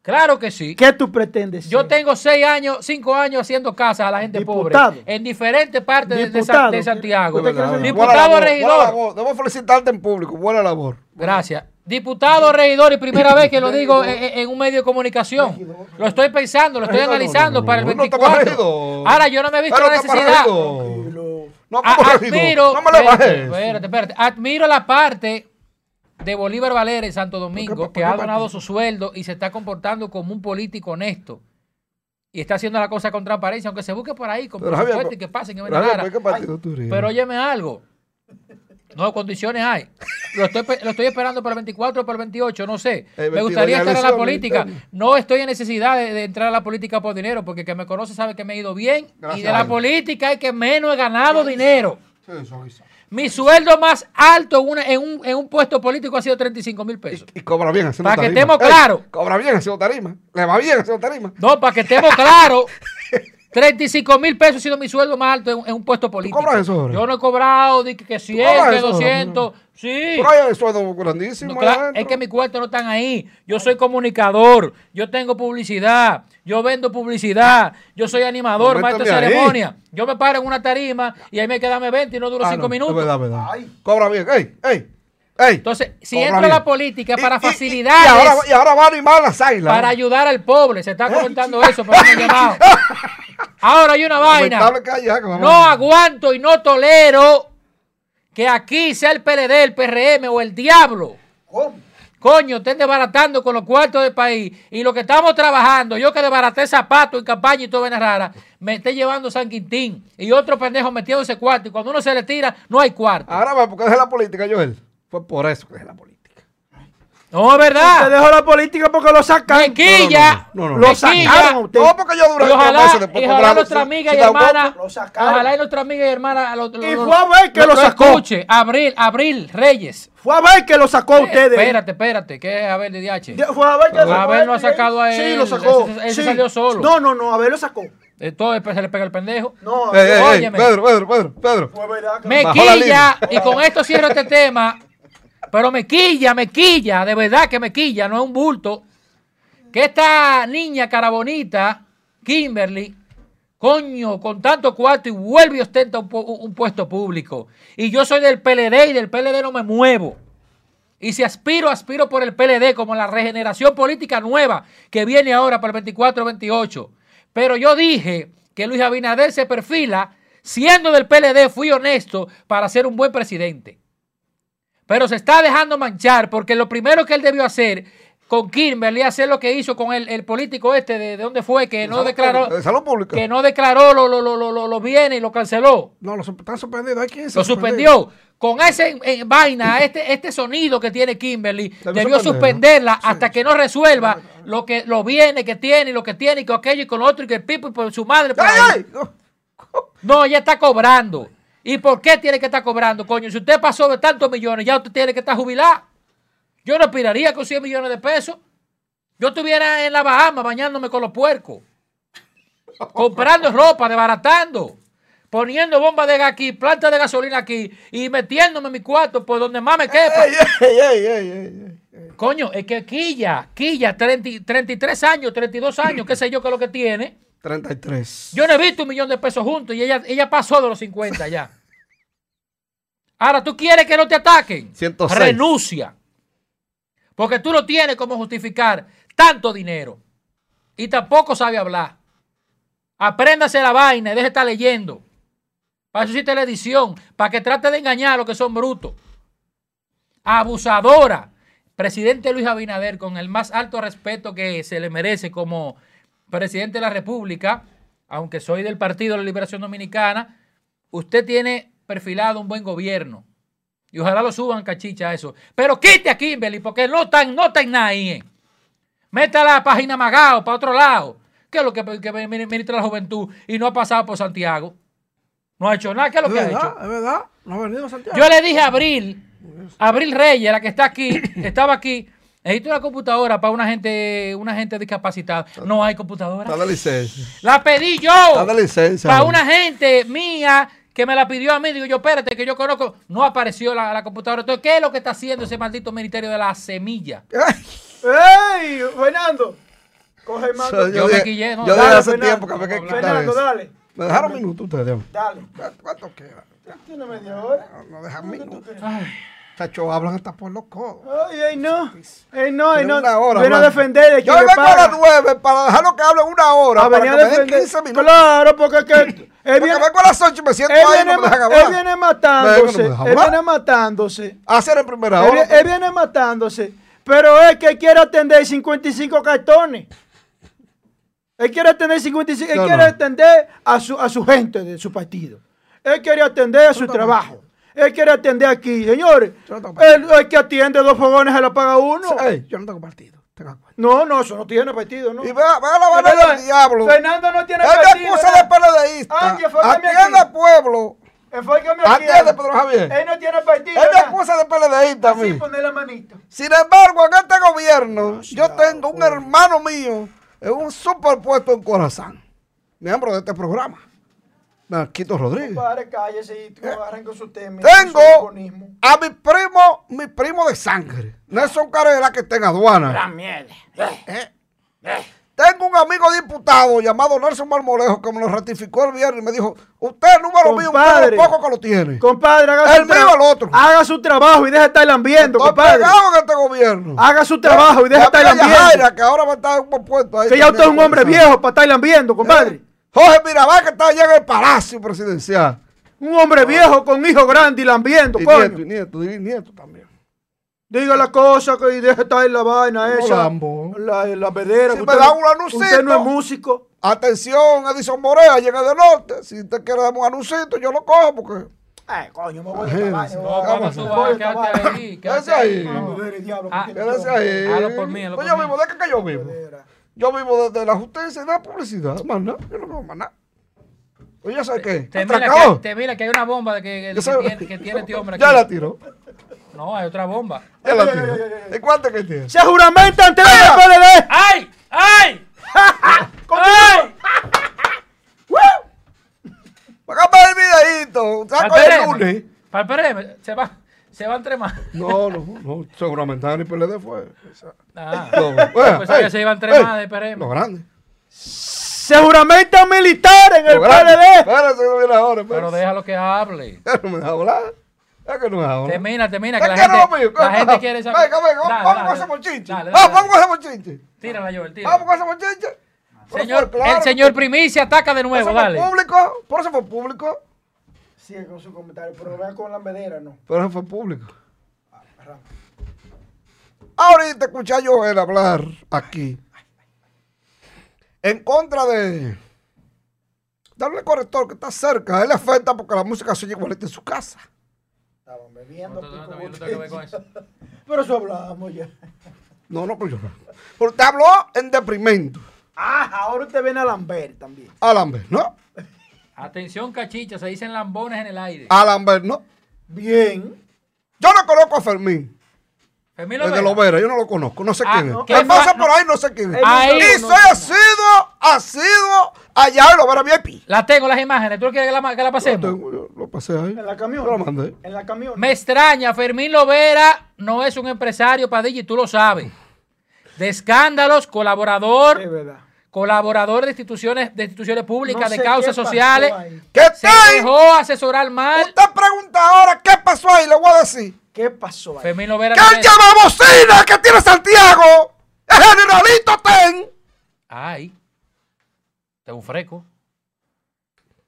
Claro que sí. ¿Qué tú pretendes? Yo ser? tengo seis años, cinco años haciendo casas a la gente Diputado. pobre. En diferentes partes de- Diputado. Santiago. ¿Usted quiere ser Buena Diputado regidor. Debo felicitarte en público. Buena labor. Gracias. Diputado, regidor, y primera vez que lo digo en, un medio de comunicación. Lo estoy pensando, lo estoy analizando para el no, no está 24. regidor. Ahora, yo no me he visto la necesidad. No, admiro, No me le espérate, espérate, espérate. admiro la parte de Bolívar Valera en Santo Domingo, por que qué ha donado su sueldo y se está comportando como un político honesto. Y está haciendo la cosa con transparencia, aunque se busque por ahí, con presupuesto y que pasen que Pero, vaina Javier, rara. ¿por qué partido tú eres? Pero óyeme algo. No, condiciones hay. Lo estoy, lo estoy esperando para el 24 o para el 28, no sé. Me 22 gustaría estar en la política. No estoy en necesidad de, de entrar a la política por dinero, porque el que me conoce sabe que me he ido bien. Gracias y de la política es que menos he ganado dinero. Sí. Mi sueldo más alto en, una- en un, en un puesto político ha sido 35 mil pesos. Y cobra bien haciendo Para que tarima. estemos Ey, claros. Cobra bien haciendo tarima. Le va bien haciendo tarima. No, para que estemos claros, 35 mil pesos ha sido mi sueldo más alto en, en un puesto político. cobras eso, Jorge? Yo no he cobrado di que, que 100, cobras que eso, Jorge? 200. Sí. Pero hay sueldo grandísimo. No, claro, es que mis cuartos no están ahí. Yo soy comunicador, yo tengo publicidad, yo vendo publicidad, yo soy animador, Pues maestro de ceremonia. Yo me paro en una tarima y ahí me quedan 20 y no duro Ah, 5 no, minutos. Es verdad, es verdad. Cobra bien. ¡Ey! ¡Ey! ¡Ey! Entonces, si Cobra entro a bien. la política para y- y- Y ahora, y ahora va a animar las águilas. para ayudar al pobre, se está comentando eso, pero no llamado. Ahora hay una vaina. No aguanto y no tolero que aquí sea el PLD, el PRM o el diablo. Coño, estén desbaratando con los cuartos del país. Y lo que estamos trabajando, yo que desbaraté zapatos en campaña y todo vaina rara, me esté llevando San Quintín. Y otro pendejo metiendo ese cuarto. Y cuando uno se le tira, no hay cuarto. Ahora va, porque dejé la política, Joel. Fue por eso que dejé la política. No, es Usted verdad. dejó la política porque lo sacaron. Mequilla. No, no, no, no. Lo Mequilla. sacaron a usted. No, porque yo duré ojalá, meses después y ojalá nuestra amiga y hermana, lo sacaron. ojalá y nuestra amiga y hermana lo, lo- Y fue a ver que lo sacó. escuche. Abril, Abril Reyes. Fue a ver que lo sacó a Eh, ustedes. Espérate, espérate, ¿qué es Abel de DH? Fue a ver que lo sacó. Abel lo ha él. sacado a Sí, él. lo sacó. Ese Sí. salió solo. No, no, no, a ver lo sacó. Entonces pues, se le pega el pendejo. No, ey, Óyeme. Pedro, Pedro, Pedro, Pedro. fue verdad que Me Bajó la quilla, y con esto cierro este tema, pero me quilla, me quilla, de verdad que me quilla, no es un bulto, que esta niña cara bonita, Kimberly, coño, con tanto cuarto y vuelve y ostenta un, un puesto público. Y yo soy del PLD y del PLD no me muevo. Y si aspiro, aspiro por el PLD como la regeneración política nueva que viene ahora para el 24-28. Pero yo dije que Luis Abinader se perfila, siendo del PLD, fui honesto para ser un buen presidente. Pero se está dejando manchar porque lo primero que él debió hacer con Kimberly, hacer lo que hizo con el, el político este, de, de dónde fue, que no declaró, que no declaró los lo, lo, lo, lo- los bienes y lo canceló. No, lo, están suspendidos. Hay Lo suspendió. Con ese eh, vaina, este, este sonido que tiene Kimberly, Debió suspenderla hasta que no resuelva lo que lo viene que tiene y lo que tiene y con aquello y con lo otro y que el pipo y por su madre. ¡Ey, ey! No, ella está cobrando. ¿Y por qué tiene que estar cobrando, coño? Si usted pasó de tantos millones, ya usted tiene que estar jubilado. Yo no aspiraría con 100 millones de pesos. Yo estuviera en la Bahama bañándome con los puercos. comprando ropa, desbaratando. Poniendo bombas de gas aquí, plantas de gasolina aquí y metiéndome en mi cuarto por donde más me quepa. Coño, es que Quilla, Quilla, 30 33 años, 32 años, qué sé yo qué es lo que tiene. 33. Yo no he visto un millón de pesos juntos y ella, ella pasó de los 50 ya. Ahora, ¿tú quieres que no te ataquen? 106. Renuncia. Porque tú no tienes cómo justificar tanto dinero. Y tampoco sabe hablar. Apréndase la vaina y deje de estar leyendo. Para eso hiciste la edición. Para que trate de engañar a los que son brutos. Abusadora. Presidente Luis Abinader, con el más alto respeto que se le merece como presidente de la República, aunque soy del Partido de la Liberación Dominicana, usted tiene perfilado un buen gobierno. Y ojalá lo suban cachicha a eso. Pero quite a Kimberly, porque no están, no nada ahí. eh. Meta la página Magao para otro lado. ¿Qué es lo que, que ministra de la juventud y no ha pasado por Santiago? No ha hecho nada. ¿Qué es lo Es que ha hecho? es verdad. No ha venido a Santiago. Yo le dije a Abril, Abril Reyes, la que está aquí, estaba aquí, necesito una computadora para una gente, una gente discapacitada. No hay computadora. Está de licencia. La pedí yo Está licencia. para una gente mía que me la pidió a mí. Digo yo, espérate, que yo conozco. No apareció la, la computadora. Entonces, ¿qué es lo que está haciendo ese maldito ministerio de la semilla? ¡Ey! Fernando. Coge más. Yo, Yo me quillé, ¿no? yo Dale, dije hace Fernando. tiempo que había que Vamos a quitar Fernando, eso. dale. Me dejaron minutos ustedes. Dale. ¿Cuánto queda? Tiene media hora. No, no dejan minutos. Ay, Chacho, hablan hasta por los codos. Ay, ay, no. Ay, no, ay, no. una hora Viene a defender de Yo vengo a las nueve para dejarlo que hable una hora. A para venir que a me den defender. 15 minutos. Claro, porque es que él Porque viene, vengo a las 8 y me siento él ahí viene, no me dejan él viene matándose. no Él viene matándose. Hacer en primera Él, hora. él viene matándose. Pero es que él quiere atender 55 cartones. Él quiere atender 55. Él No, quiere atender a su, a su gente de su partido. Él quiere atender a su trabajo. Él quiere atender aquí. Señores, Yo no él, el que atiende dos fogones se la paga uno. Yo no tengo partido. No, no, eso no tiene partido, ¿no? Y vea, vea la Es vaina verdad, del diablo. Fernando no tiene Él partido. me acusa de que me Atiende aquí. pueblo. Él me Atiende. Pedro Javier. Él no tiene partido. Él me acusa de PLDista a mí. poner la. Sin embargo, en este gobierno, yo tengo un hermano mío en un superpuesto en Corazán. miembro de este programa, Marquito Rodríguez. Compadre, cállese y tú agarren con su tema. Tengo su a mi primo, mi primo de sangre, Nelson Carrera, que está en aduana. La mierda. Eh, Tengo un amigo diputado llamado Nelson Marmolejo que me lo ratificó el viernes y me dijo, usted es número mío, usted Compadre. es lo poco que lo tiene. Compadre, haga El su, mío, el otro. haga su trabajo y deja de estar lambiendo, Estoy compadre. pegado en este gobierno. Haga su trabajo y deja de estar lambiendo. Jaira, que ahora va a estar en un puesto ahí. Que ya usted es un hombre compadre. viejo para estar lambiendo, compadre. Jorge Mirabal, que está allá en el Palacio Presidencial. Un hombre viejo con hijo grande y lambiendo, Y coño. nieto, y nieto, y nieto también. Diga la cosa que y deje de estar en la vaina No, esa. Lambo. La, la vedera. Si que me usted da un anuncito. Usted no es músico. Atención, Edison Morea, llega de norte. Si usted quiere darme un anuncito, yo lo cojo porque. Ay, coño, me voy a esta No, vaina. cuando Vamos, tú me vas, voy a esta quédate ahí. Quédese Quédate ahí. ahí. Ah, ahí. Hazlo por mí, hazlo Pues por yo mí. vivo, ¿de qué que yo vivo? Yo vivo desde la justicia y de la publicidad, más nada. Yo no vivo más nada. Oye, sabes qué. Te mira, que, te mira que hay una bomba de que, que, tiene, que tiene este hombre aquí. Ya la tiró. No, hay otra bomba. Ya la tiró. ¿Y cuánto que tiene? Se juramenta ante la. PLD. ¡Ay! ¡Ay! ¡Ay! Págame el videíto. Saco el lunes. Palpereme, se va, se va entre más. No, no, no. Seguramente ni PLD fue. Esa- Ah, No, yo bueno, pensaba que ey, se iban tres ey, más de PRM. Lo grande. Se juramenta militar en el grande. PLD. Espérate que no viene ahora. Pero espérate. déjalo que hable. No me deja hablar. Ya que no me deja hablar. Termina, termina, que Es la gente, no, mío, la gente quiere saber. Venga, venga, Dale, vamos dale, con ese mochinche. Vamos, vamos con ese mochinche. Tírala, Joel, Vamos tírala. con ese mochinche. Pero Señor, claro el señor Primicia ataca de por nuevo, eso fue dale. público. Por eso fue público. Sigue con su comentario, pero vea con la vedera, no. Pero eso fue público. Ahorita escuché a Joel hablar aquí en contra de darle corrector que está cerca. A él le afecta porque la música se oye igualita en su casa. Estaban bebiendo. No, no, no, yo eso. Pero eso hablamos ya. No, no, pues yo no. Pero usted habló en deprimento. Ah, ahora usted viene a Lambert también. A Lambert, ¿no? Atención, cachicha, se dicen lambones en el aire. A Lambert, ¿no? Bien. Yo no conozco a Fermín. Fermín Desde Lovera. Lovera, yo no lo conozco, no sé Ah, quién es. no. Él ¿Qué pasa por ahí, no sé quién es. Ahí. Y soy asiduo, asiduo allá en Lovera VIP. La tengo, las imágenes. ¿Tú no quieres que la, que la pasemos? tengo, yo lo pasé ahí. En la camión. Yo la mandé. En la camión. Me extraña, Fermín Lovera no es un empresario, Padilla, y tú lo sabes. De escándalos, colaborador, Es verdad. Colaborador de instituciones, de instituciones públicas, No de causas sociales. ¿Qué Se está ahí? dejó asesorar mal. Usted pregunta ahora qué pasó ahí, le voy a decir. ¿Qué pasó ahí? Fermín Lovera ¿Qué llama bocina que tiene Santiago? El generalito Ten. Ay. Te un freco.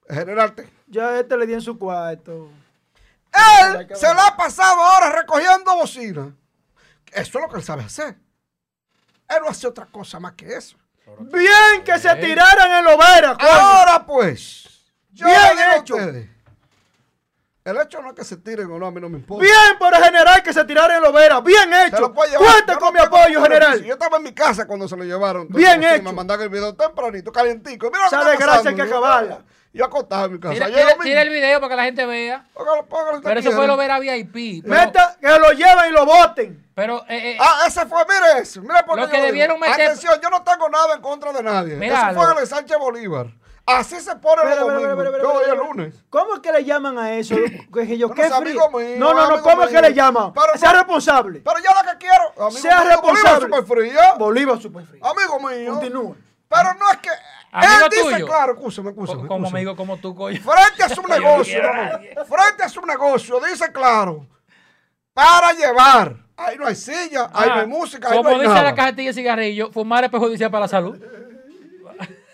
El general Ten. Ya este le di en su cuarto. Él se la ha pasado ahora recogiendo bocina. Eso es lo que él sabe hacer. Él no hace otra cosa más que eso. Bien que se tiraran en coño. Ahora pues, yo Bien hecho. ustedes, el hecho no es que se tiren o no, a mí no me importa. Bien por el general que se tirara en Lovera. Bien hecho. lo. Cuenta con no mi apoyo, general. Yo estaba en mi casa cuando se lo llevaron. Bien hecho. Me mandaron el video tempranito, calientico. Mira lo Esa que está desgracia pasando. hay que acabarla. Yo acostado en mi casa. Tira, lo el video para que la gente vea. Póngalo, póngalo si Pero eso fue quiere. Lovera VIP. Pero, Meta, que lo lleven y lo voten. pero eh, eh, Ah, ese fue, mire eso. Mire por Lo que yo digo. debieron meter- Atención, yo no tengo nada en contra de nadie. Míralo. Eso fue en el Sánchez Bolívar. Así se pone Espera, los domingos. Yo voy el espera. lunes. ¿Cómo es que le llaman a eso? Que yo, ¿qué amigo mío, No, no, no, ¿cómo es que le llaman? Pero sea responsable. Pero yo lo que quiero. Amigo Sea mío, responsable. Bolívar super fría. Bolívar super frío. Amigo mío. Continúa. Pero no es que. Amigo él dice, tuyo. claro, escúchame, escúchame. co- como amigo como tú, coño. Frente a su negocio, no, frente a su negocio, dice claro, para llevar. Ahí no hay silla, ahí no Ah, hay música, ahí no Como hay dice nada. la cajetilla de cigarrillo, fumar es perjudicial para la salud.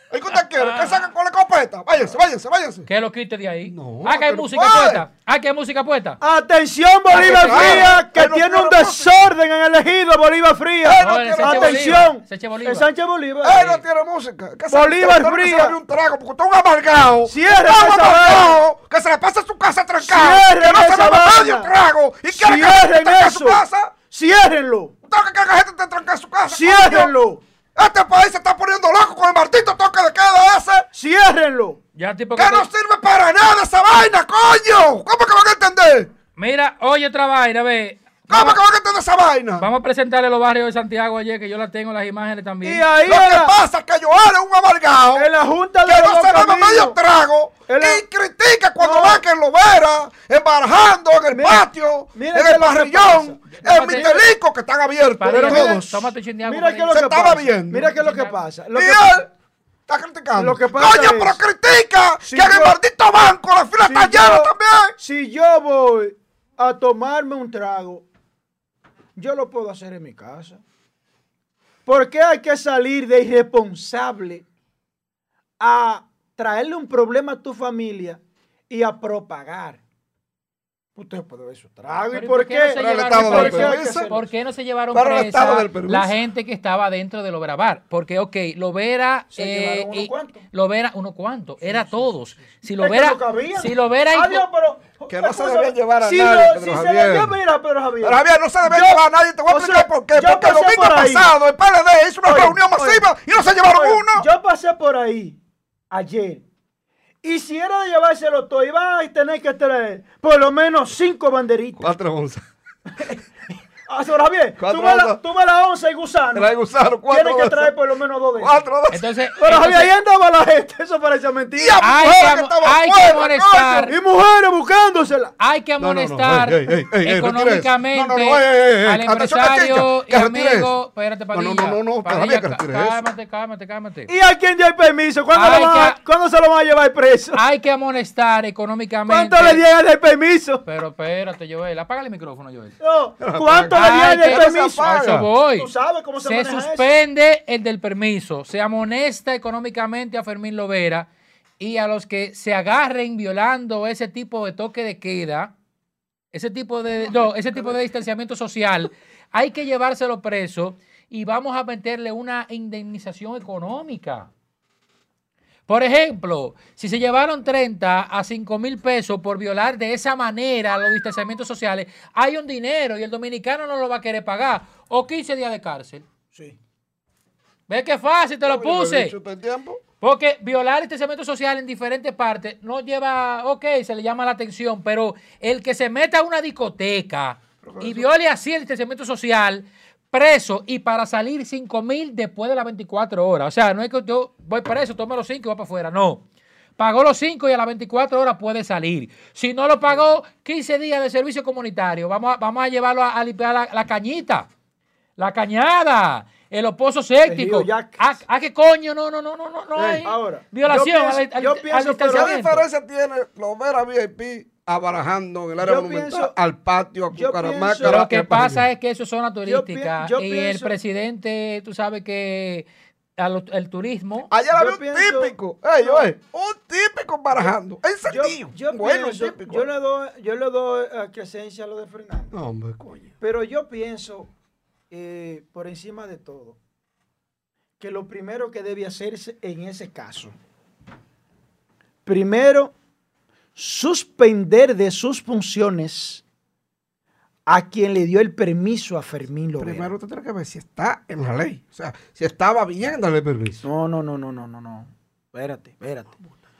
¿Y qué usted quiere? ¿Que saque con la escopeta? Váyanse, váyanse, váyanse. Que lo quite de ahí. No, ah, que hay pero música puede. puesta. Ah, que hay música puesta. Atención, Bolívar claro, Fría, que tiene un música. desorden en el ejido Bolívar Fría. No No, el Atención. Bolívar. Sánchez Bolívar. El Sánchez Bolívar. Él no tiene música. Que se- Bolívar no fría. se bebe un trago porque usted es un amargado. Cierre un amargado Que se le pasa a su casa trancado. Cierren Que no se bebe vaina. medio trago. Y quiere que la tranque a su casa. Ciérrenlo. Usted que que la gente te tranque a su casa. Ciérrenlo. Este país se está poniendo loco con el martito toque de queda ese. Ciérrenlo. Ya tipo que Que te- no sirve para nada esa vaina, coño. ¿Cómo que van a entender? Mira, oye otra vaina, ve. ¿Cómo que van a entender esa vaina? Vamos a presentarle los barrios de Santiago ayer, que yo la tengo las imágenes también. Y ahí Lo que era, pasa es que Joel es un amargado en la Junta de que no se bebe medio trago y critica cuando No. va que lo vera embarajando en el Mira, patio, mira en el que parrillón, en Mitelico que están abiertos mira, todos. tómate Mira ahí. es lo Se que estaba pasa. viendo. Mira qué es lo que pasa. Lo y que- él está criticando. Lo que pasa Coño, es- pero critica Si que en el yo- maldito banco la fila si está yo- llena también. Si yo voy a tomarme un trago, yo lo puedo hacer en mi casa. ¿Por qué hay que salir de irresponsable a traerle un problema a tu familia y a propagar? Usted puede ver su trago. ¿Y por no qué? se del presa? permiso. ¿Por qué no se llevaron el presa del la gente que estaba dentro de Loverabar? Porque, ok, Lovera... Se eh, llevaron unos y- cuantos. Lovera, unos cuantos, era todos. Si Es Lovera... no. Si Lovera... Adiós, pero- Que no se debían llevar a si nadie, no- Pedro si se Javier. le- mira, Pedro Javier. Pero Javier, no se debe Yo- llevar a nadie. Te voy a o explicar sea, por qué. Porque el pasé domingo por ahí. pasado el PLD hizo una Oye, reunión oye. masiva y no se llevaron Oye, uno. Yo pasé por ahí ayer. Y si era de llevárselo todo, iban a tener que traer por lo menos cinco banderitas. Cuatro onzas. Ahora bien, Cuatro tú ves, la, tú ves la onza y gusano. Trae gusano, cuatro Tienes que traer por lo menos dos de. Cuatro onzas. Entonces, Pero Javier, ahí andaba la gente. Eso parece mentira. Y a hay que hay que amonestar. Y mujeres buscándosela. hay que No, no, no, amonestar económicamente No, no, no, al empresario y amigo. Espérate, No, no, Padilla. no, no, no, Padilla, Javier, eso. cálmate, cálmate, cálmate. ¿Y a quién dio el permiso? ¿Cuándo, Hay lo van a- que- ¿cuándo se lo van a llevar preso? Hay que amonestar económicamente. ¿Cuánto le dieron el permiso? Pero espérate, Joel. Apágale el micrófono, Joel. No, ¿Cuánto le Ay, dieron el que- permiso? A eso voy. Tú sabes cómo se, Se maneja eso. suspende el del permiso. Se amonesta económicamente a Fermín Lovera y a los que se agarren violando ese tipo de toque de queda, ese tipo de, no, ese tipo de distanciamiento social, hay que llevárselo preso y vamos a meterle una indemnización económica. Por ejemplo, si se llevaron 30 a 5 mil pesos por violar de esa manera los distanciamientos sociales, hay un dinero y el dominicano no lo va a querer pagar. O 15 días de cárcel. Sí. ¿Ves qué fácil te lo puse? Porque violar distanciamiento social en diferentes partes no lleva, ok, se le llama la atención, pero el que se meta a una discoteca y viole así el distanciamiento social, preso y para salir 5 mil después de las 24 horas. O sea, no es que yo voy preso, tome los 5 y va para afuera. No. Pagó los 5 y a las 24 horas puede salir. Si no lo pagó, 15 días de servicio comunitario. Vamos a, vamos a llevarlo a, a limpiar la, la cañita, la cañada, el opozo séptico. río Yacas. ¿A, a qué coño? No, no, no, no, no, no Ey, hay ahora, violación yo pienso- al, al- yo al pienso, pero- ¿Qué diferencia tiene Lovera VIP abarajando en el área Yo monumental pienso- al patio, a yo Cucaramá, pienso- Lo que pasa es que eso es zona turística yo y el presidente, tú sabes que a el turismo... Ayer Yo había un pienso- típico, oye, un típico barajando, encendido, yo, bueno, pienso- típico. yo le doy, yo le doy crecencia a lo de Fernando. No, hombre, coño. Pero yo pienso, eh, por encima de todo, que lo primero que debe hacerse en ese caso, primero, suspender de sus funciones a quien le dio el permiso a Fermín Lovera. Primero usted tiene que ver si está en la ley, o sea, si estaba bien darle permiso. No, no, no, no, no, no, no. Espérate, espérate.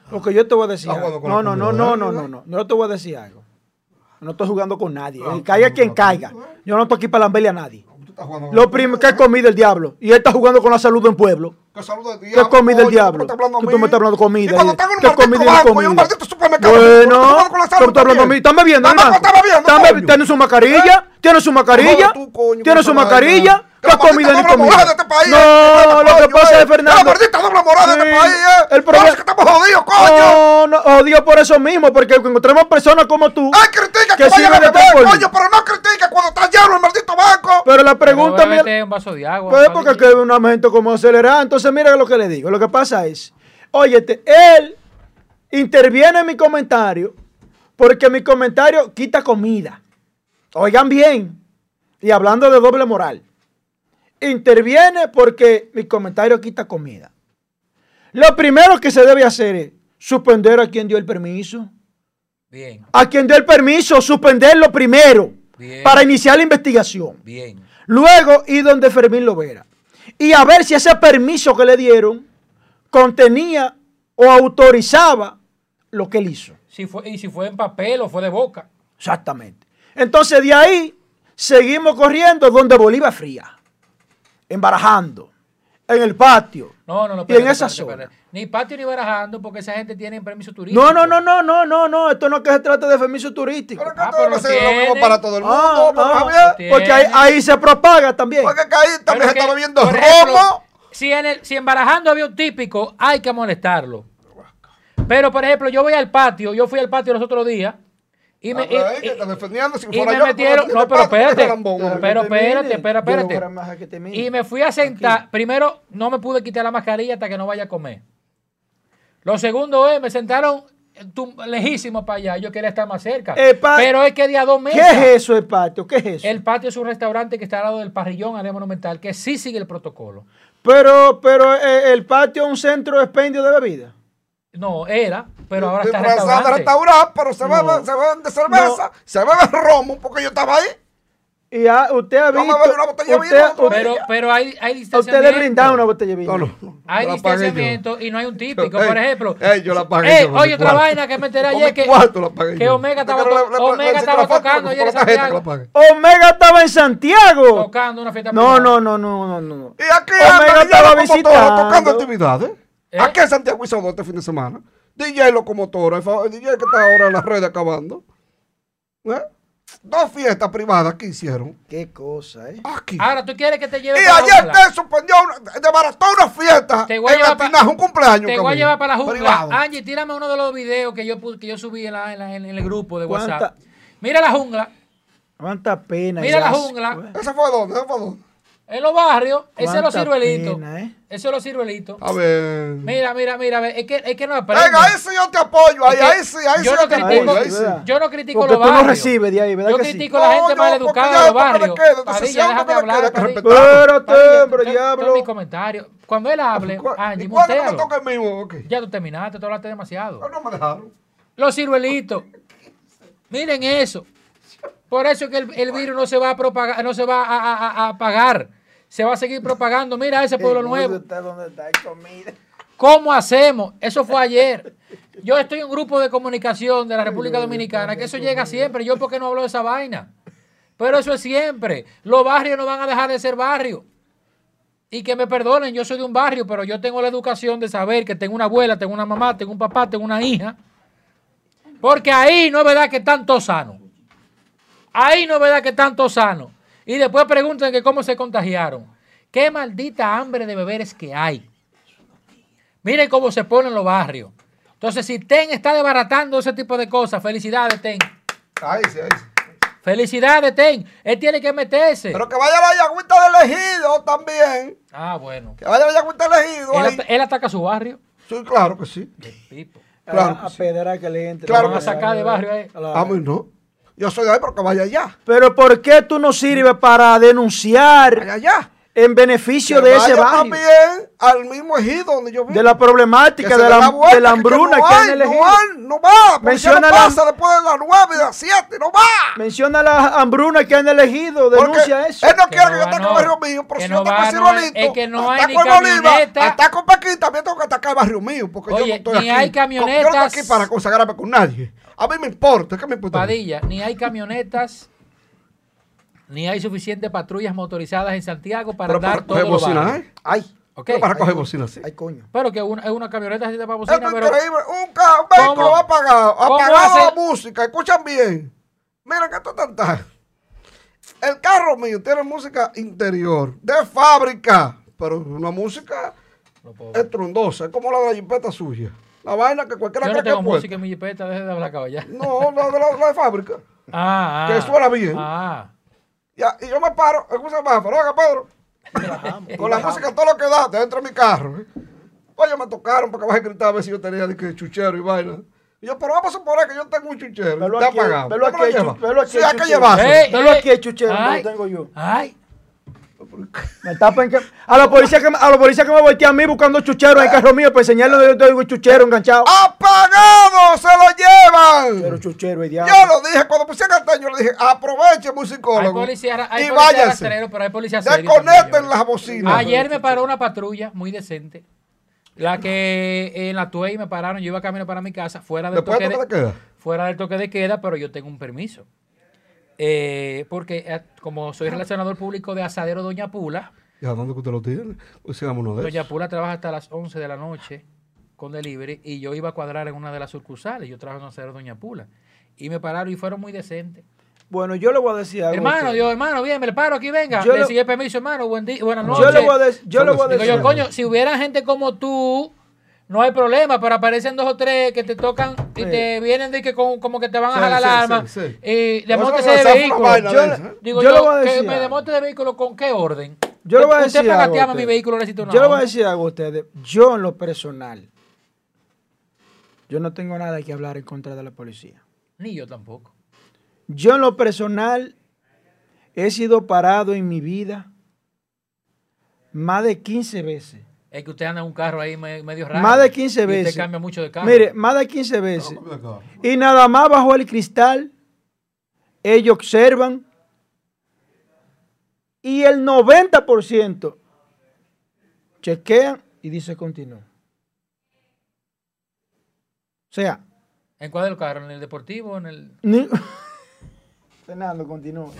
Porque yo te voy a decir algo. No, no, no, no, no, no. Yo te voy a decir algo. No estoy jugando con nadie. Ah, Eh, caiga no, quien no, caiga. no. Yo no estoy aquí para lamberle a nadie. Jugando con Lo primero que ha comido el diablo. Y él está jugando con la salud de un pueblo. Que del ¿Qué diablo, comida el coño, diablo? ¿cómo estás hablando a Que tú me estás hablando de comida. Y cuando en un ¿qué maldito comida y un maldito supermercado, ¿tú Bueno, salud ¿tú hablando a mí? ¿Estás bebiendo, hermano? ¿Estás ¿Tiene su mascarilla? ¿Tiene su mascarilla? ¿Tiene su mascarilla? Vaina. ¿Qué Que la comida maldita ni comida? de este país, No, este lo que pasa eh. es, Fernando. La maldita doble moral de este país, eh. el problema- eso que estamos jodidos, coño. No, no, odio por eso mismo, porque encontramos personas como tú. Ay, critica que que, vayan a beber, coño, pero no critica cuando está lleno el maldito banco. Pero la pregunta Pero bébete un vaso de agua. Pues porque que es una gente como acelerada. Entonces, mira lo que le digo. Lo que pasa es, óyete, él interviene en mi comentario porque mi comentario quita comida. Oigan bien. Y hablando de doble moral. Interviene porque mi comentario quita comida. Lo primero que se debe hacer es suspender a quien dio el permiso. Bien, A quien dio el permiso, suspenderlo primero Bien. para iniciar la investigación. bien. Luego ir donde Fermín Lovera. Y a ver si ese permiso que le dieron contenía o autorizaba lo que él hizo. Si fue, y si fue en papel o fue de boca. Exactamente. Entonces de ahí seguimos corriendo donde Bolívar fría, embarajando, en el patio. No, no, no. Y en esa espérate, zona. Ni patio ni barajando porque esa gente tiene permiso turístico. No, no, no, no, no, no, no. Esto no es que se trate de permiso turístico. Pero que Ah, pero lo mismo para todo el mundo, Ah, porque, ah, porque ahí, ahí se propaga también. porque que ahí Pero también que, está bebiendo romo. Si en, el, si en Barajando había un típico, hay que molestarlo. Pero, por ejemplo, yo voy al patio, yo fui al patio los otros días y me, Ah, me metieron. No, pero espérate. Pero espérate, espérate. Y me fui a sentar. Primero, no me pude quitar la mascarilla hasta que no vaya a comer. Lo segundo es, me sentaron tum- lejísimo para allá. Yo quería estar más cerca. Pero es que de a dos ¿Qué mesas. es eso, el patio? ¿Qué es eso? El patio es un restaurante que está al lado del parrillón, área monumental, que sí sigue el protocolo. Pero, pero eh, el patio es un centro de expendio de bebida. No, era, pero ahora está restaurante. restaurante, pero se No. se beben de cerveza, se bebe romo, porque yo estaba ahí. Y ah, usted ha Yo me visto. una botella usted, vino, otro usted- Pero, pero hay, hay a usted distanciamiento. le brindaron una botella de vino. No, no, no. Hay distanciamiento y no hay un típico. Ey, por ejemplo, ey, yo la pagué Ey, oye, otra cuarto. vaina que me enteré ayer que, cuarto la pagué que. Omega estaba, Omega le- estaba tocando ayer en Santiago. Omega estaba en Santiago. Tocando una fiesta No, no, no, no, no, no. Y aquí Omega anda estaba visitando. tocando actividades. ¿Eh? Aquí en Santiago hizo dos este fin de semana. DJ Locomotora, el DJ que está ahora en las redes acabando. ¿Eh? Dos fiestas privadas que hicieron. Qué cosa, ¿eh? Aquí. Ahora, ¿tú quieres que te lleve Y para ayer te suspendió, una, desbarató una fiesta Te voy a llevar pa- Latinaje, un cumpleaños. Te voy a llevar para la jungla. Privado. Angie, tírame uno de los videos que yo, que yo subí en, la- en la- en el grupo de ¿Cuánta- WhatsApp. Mira la jungla. Cuánta pena. Mira la jungla. ¿eh? ¿Ese fue dónde? ¿Ese fue dónde? En los barrios. Ese es los ciruelitos. ¿eh? Ese es los ciruelitos. A ver. Mira, mira, mira. Es que, es que no aprende. Venga, ahí sí yo te apoyo. Ahí, Es que ahí sí, ahí yo sí no yo te critico- apoyo. Ahí sí. ¿verdad? Yo no critico Porque los tú no barrios. recibes de ahí, ¿verdad Yo que sí? critico a la gente No, mal no, educada de los barrios. Padilla, déjame hablar. Espérate, to- diablo. mi comentario. Cuando él hable, ¿Cuál- Angie, ¿Y cuándo me mutealo. toca el mismo? Ya tú terminaste, tú hablaste demasiado. No, no me dejaron. Los ciruelitos. Miren eso. Por eso es que el, el virus no se va a propagar, no se va a, a- a- a apagar. Se va a seguir propagando. Mira ese pueblo nuevo. Está donde está, hay comida. ¿Cómo hacemos? Eso fue ayer. Yo estoy en un grupo de comunicación de la República Dominicana, que eso llega siempre. Yo, ¿por qué no hablo de esa vaina? Pero eso es siempre. Los barrios no van a dejar de ser barrios. Y que me perdonen, yo soy de un barrio, pero yo tengo la educación de saber que tengo una abuela, tengo una mamá, tengo un papá, tengo una hija. Porque ahí no es verdad que están todos sanos. Ahí no es verdad que están todos sanos. Y después preguntan que cómo se contagiaron. Qué maldita hambre de beber es que hay. Miren cómo se ponen los barrios. Entonces, si TEN está desbaratando ese tipo de cosas, felicidades, TEN. Ahí sí, ahí sí. Felicidades, TEN. Él tiene que meterse. Pero que vaya a la Yagüita de elegido también. ah, bueno. Que vaya a la Yagüita de elegido. Él, ahí. at- él ataca su barrio. Sí, claro que sí. Pipo. Claro a, que a sí. que le entre. Claro a que sacar de barrio ahí. A mí no. Yo soy de ahí, pero que vaya allá. Pero ¿por qué tú no sirves para Vaya denunciar allá. en beneficio Que de ese vaya barrio? también al mismo ejido donde yo vivo. De la problemática, Que de la, vuelta, de la que hambruna no que hay hay, en el no hay, no va. Menciona no la- pasa después de las 9 y de las 7, no va. Menciona la hambruna que hay en el ejido, Porque denuncia eso. Él no Que quiere no que yo ataque no. el barrio mío, pero Que si no yo ataco el no, Cirolito, es que no hay ataco el Bolívar, ataco Pekín, también tengo que atacar el barrio mío, porque yo no Oye, estoy ni aquí. hay Yo no camionetas. estoy aquí para consagrarme con nadie. A mí me importa, ¿qué me importa? Padilla, ni hay camionetas, ni hay suficientes patrullas motorizadas en Santiago para Pero dar para todo bocina. ¿eh? Ay, Ok. Pero para coger bocina, sí. ay, coño. Pero que una, es una camioneta así de para Es bocina, pero increíble. Un, un vehículo apagado. ¿Cómo Apagado la música. Escuchan bien. Miren que esto es tanta. El carro mío tiene música interior, de fábrica, pero una música estrondosa. Es como la de la jipeta suya. La vaina que cualquiera yo no que tengo música en mi jipeta, deje de hablar caballá. No, la de la, la de fábrica. Ah, ah. Que suena bien. Ah. Ya, y yo me paro, escucha más, pero oiga, Pedro. Con la música todo lo que da dentro de mi carro. ¿eh? Oye, me tocaron porque vas a gritar a ver si yo tenía de que chuchero y vaina. Y yo, pero vamos a suponer que yo tengo un chuchero. Velo está aquí, apagado. velo ¿Usted me lo aquí, lleva? chu- velo aquí, Sí, hay que chuchero. llevarse. Ey, aquí, chuchero, Ay, lo tengo yo. Ay, Me tapan que, a la policía que me- a la policía que me voltea a mí buscando chuchero en el carro mío para enseñarle donde yo tengo un chuchero enganchado. ¡Apagado! ¡Se lo llevan! Pero chuchero y diablo. Yo lo dije, cuando pusieron el teño, yo le dije, aproveche, hay musicólogo. policías hay y policías váyanse. rastreros, pero hay policías Desconecten también, las bocinas. Ayer me paró una patrulla muy decente. La que en la Tuey me pararon, yo iba camino para mi casa, fuera del, toque de de, toque de queda. fuera del toque de queda, pero yo tengo un permiso. Eh, porque eh, como soy relacionador público de Asadero Doña Pula, ¿Y a dónde que usted lo tiene? Pues sigamos uno de Doña esos. Pula trabaja hasta las 11 de la noche con delivery y yo iba a cuadrar en una de las sucursales. Yo trabajo en Asadero Doña Pula. Y me pararon y fueron muy decentes. Bueno, yo le voy a decir algo. Hermano, usted. yo, hermano, bien, me le paro aquí, venga. Yo le sigue permiso, hermano. Buen día, buenas noches. yo le voy a, dec- yo le voy a Digo decir. yo, coño, si hubiera gente como tú, no hay problema, pero aparecen dos o tres que te tocan y Sí. te vienen de que con- como que te van a jalar la arma y me de vehículo. Yo ¿eh? Digo Yo yo, le voy a que me algo. demonte de vehículo con qué orden. Yo le voy a Usted decir algo a gatearme mi usted. vehículo necesita una Yo le voy a decir algo a ustedes. Yo en lo personal, yo no tengo nada que hablar en contra de la policía. Ni yo tampoco. Yo en lo personal he sido parado en mi vida más de 15 veces. Es que usted anda en un carro ahí me- medio raro. Más de 15 y veces. Usted cambia mucho de carro. Mire, más de 15 veces. No. Y nada más bajo el cristal, ellos observan y el 90% chequean y dice continúa. O sea, ¿En cuál del carro? ¿En el deportivo en el...? ni... Fernando, continúa.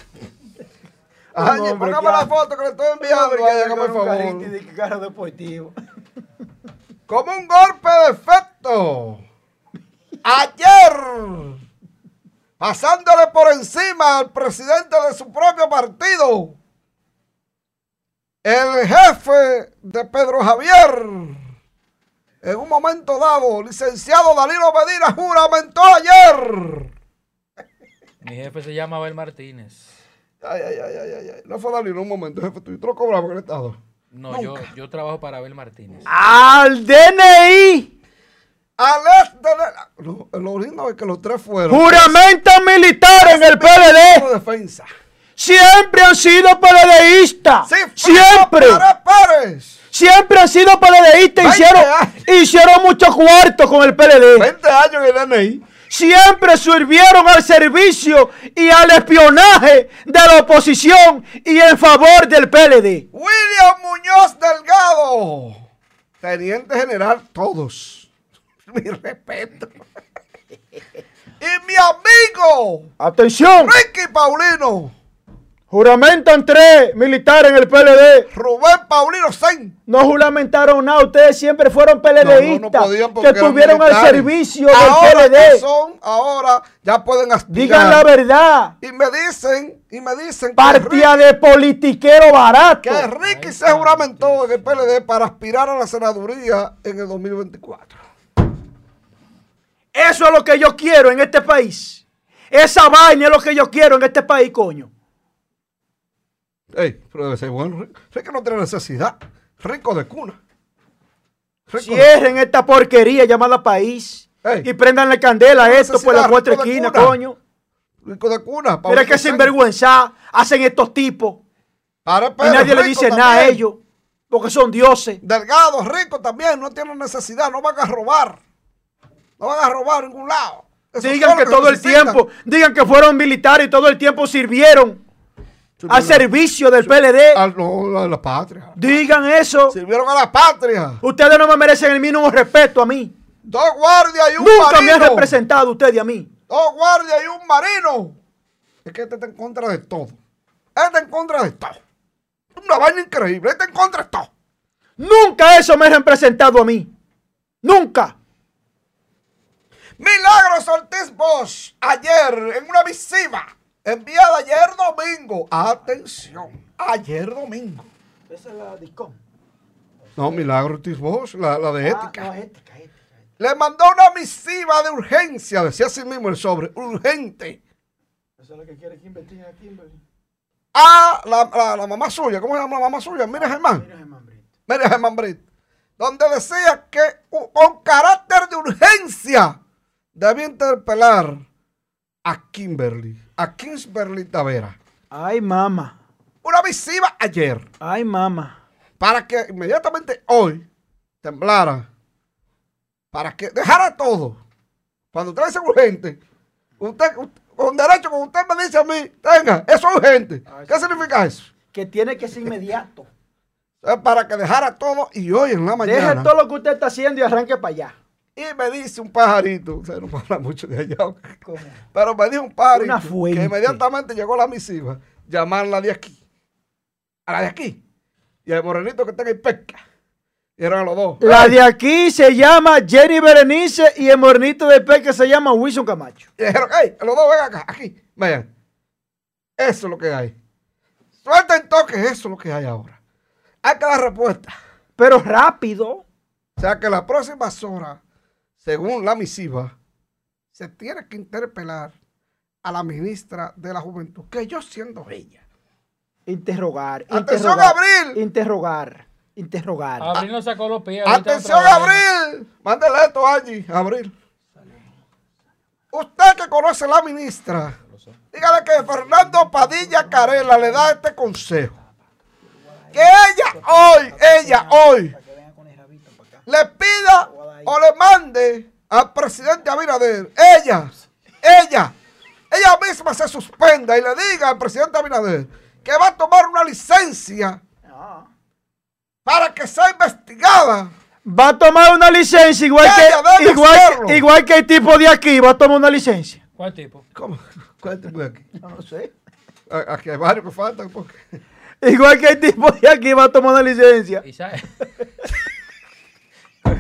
Hombre póngame la foto que le estoy enviando. Hombre, Ay, que hágame el con un favor. carrito y de que carro deportivo. Como un golpe de efecto. Ayer, pasándole por encima al presidente de su propio partido, el jefe de Pedro Javier, en un momento dado, licenciado Danilo Medina, juramentó ayer. Mi jefe se llama Abel Martínez. Ay, ay, ay, ay, ay, ay. No fue Danilo, un momento, jefe, tú tú lo cobramos en el Estado. No, yo, yo trabajo para Abel Martínez. Al DNI, Al este de- Lo, lo lindo es que los tres fueron. juramento militar en el PLD. de defensa. Siempre han sido PLDistas. Sí, Siempre. Pérez. Siempre han sido PLDistas. 20 Hicieron, años. hicieron mucho cuarto con el PLD. 20 años en el DNI. Siempre sirvieron al servicio y al espionaje de la oposición y en favor del PLD. William Muñoz Delgado. Teniente general, todos. Mi respeto. y mi amigo, Atención. Ricky Paulino. Juramentan tres militares en el PLD. Rubén Paulino Sen. No juramentaron nada. Ustedes siempre fueron No, no, no PLDistas que estuvieron al servicio del ahora PLD. que son, ahora ya pueden aspirar. Digan la verdad. Y me dicen, y me dicen Partida de politiquero barato. que Ricky se juramentó en el PLD para aspirar a la senaduría en el 2024. Eso es lo que yo quiero en este país. Esa vaina es lo que yo quiero en este país, coño. Ey, pero debe ser bueno. Ricky no tiene necesidad. Rico de cuna. Rico de- Cierren esta porquería llamada país. Ey. Y prendan la candela a esto por las necesidad, cuatro de esquinas, coño. Rico de cuna. Mira que sinvergüenza hacen estos tipos. Para Y nadie le dice nada a ellos. Porque son dioses. Delgado, rico también, no tienen necesidad, no van a robar. No van a robar en ningún lado. Eso Digan que todo el tiempo, digan que fueron militares y todo el tiempo Sirvieron al servicio del PLD. a, no, a la patria. Digan eso. Sirvieron a la patria. Ustedes no me merecen el mínimo respeto a mí. Dos guardias y un Nunca me han marino. representado ustedes a mí. Dos guardias y un marino. Es que este está en contra de todo. Este está en contra de todo. Una vaina increíble. Este está en contra de todo. Nunca eso me han representado a mí. Nunca. Milagros Ortiz Bosch, ayer en una misiva enviada ayer domingo. Atención, ayer domingo. Esa es la discom. No, Milagro Ortiz Bosch, la, la de ética. Ah, ética, ética. Le mandó una misiva de urgencia, decía así mismo el sobre, urgente, Esa es la que quiere que investiguen a Kimberly. a la, la- la mamá suya. ¿Cómo se llama la mamá suya? Mira, Germán. Mira, Germán Brito. Mira, Germán Brit. Donde decía que con carácter de urgencia debía interpelar a Kimberly, a Kingsberly Tavera. Ay, mamá. Una misiva ayer. Ay, mamá. para que inmediatamente hoy temblara, para que dejara todo. Cuando usted dice urgente, usted, usted- con derecho, como usted me dice a mí, tenga, eso es urgente. ¿Qué significa eso? Que tiene que ser inmediato. Es para que dejara todo y hoy en la Deje mañana. todo lo que usted está haciendo y arranque para allá. Y me dice un pajarito, usted no habla mucho de allá, pero me dijo un pajarito que inmediatamente llegó la misiva, llamarla de aquí, a la de aquí, y al morenito que tenga y pesca. Y eran los dos. La de aquí se llama Jenny Berenice y el morenito de Peque se llama Wilson Camacho. Y dijeron, hey, los dos ven acá, aquí, vayan. Eso es lo que hay. Suelten toques, eso es lo que hay ahora. Hay que dar respuesta. Pero rápido. O sea que las próximas horas, según la misiva, se tiene que interpelar a la ministra de la Juventud, que yo siendo ella. Interrogar. Atención, interrogar, Abril. Interrogar. Interrogar. Abril no sacó los pies. Atención. Abril. Mándele esto, Angie, Abril. Usted que conoce a la ministra, dígale que Fernando Padilla Carela le da este consejo. Que ella hoy, ella hoy, le pida o le mande al presidente Abinader, ella, ella, ella misma se suspenda y le diga al presidente Abinader que va a tomar una licencia para que sea investigada Va a tomar una licencia igual que, igual, igual que el tipo de aquí. Va a tomar una licencia. ¿Cuál tipo? ¿Cómo? ¿Cuál tipo de aquí? No, no sé. Aquí hay varios que faltan. Porque... Igual que el tipo de aquí va a tomar una licencia. ¿Y sabe?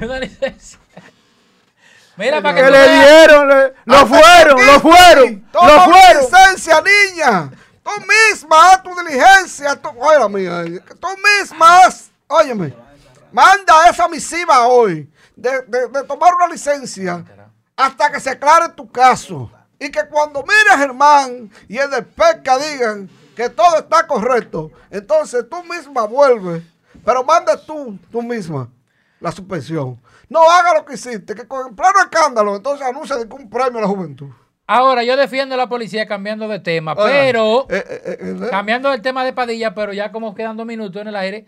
Una licencia. Mira, para que le veas. dieron, le- lo fueron, lo fueron, Toma lo fueron. licencia, niña. Tú misma haz tu diligencia. Tú, oye, la mía. Tú misma haz. Óyeme. Manda esa misiva hoy de, de- de tomar una licencia hasta que se aclare tu caso. Y que cuando mire a Germán y el de pesca digan que todo está correcto, entonces tú misma vuelves. Pero manda tú, tú misma, la suspensión. No haga lo que hiciste, que con el pleno escándalo, entonces anuncia de que un premio a la juventud. Ahora, yo defiendo a la policía cambiando de tema, Oiga, pero. eh, eh, eh, Cambiando el tema de Padilla, pero ya como quedan dos minutos en el aire,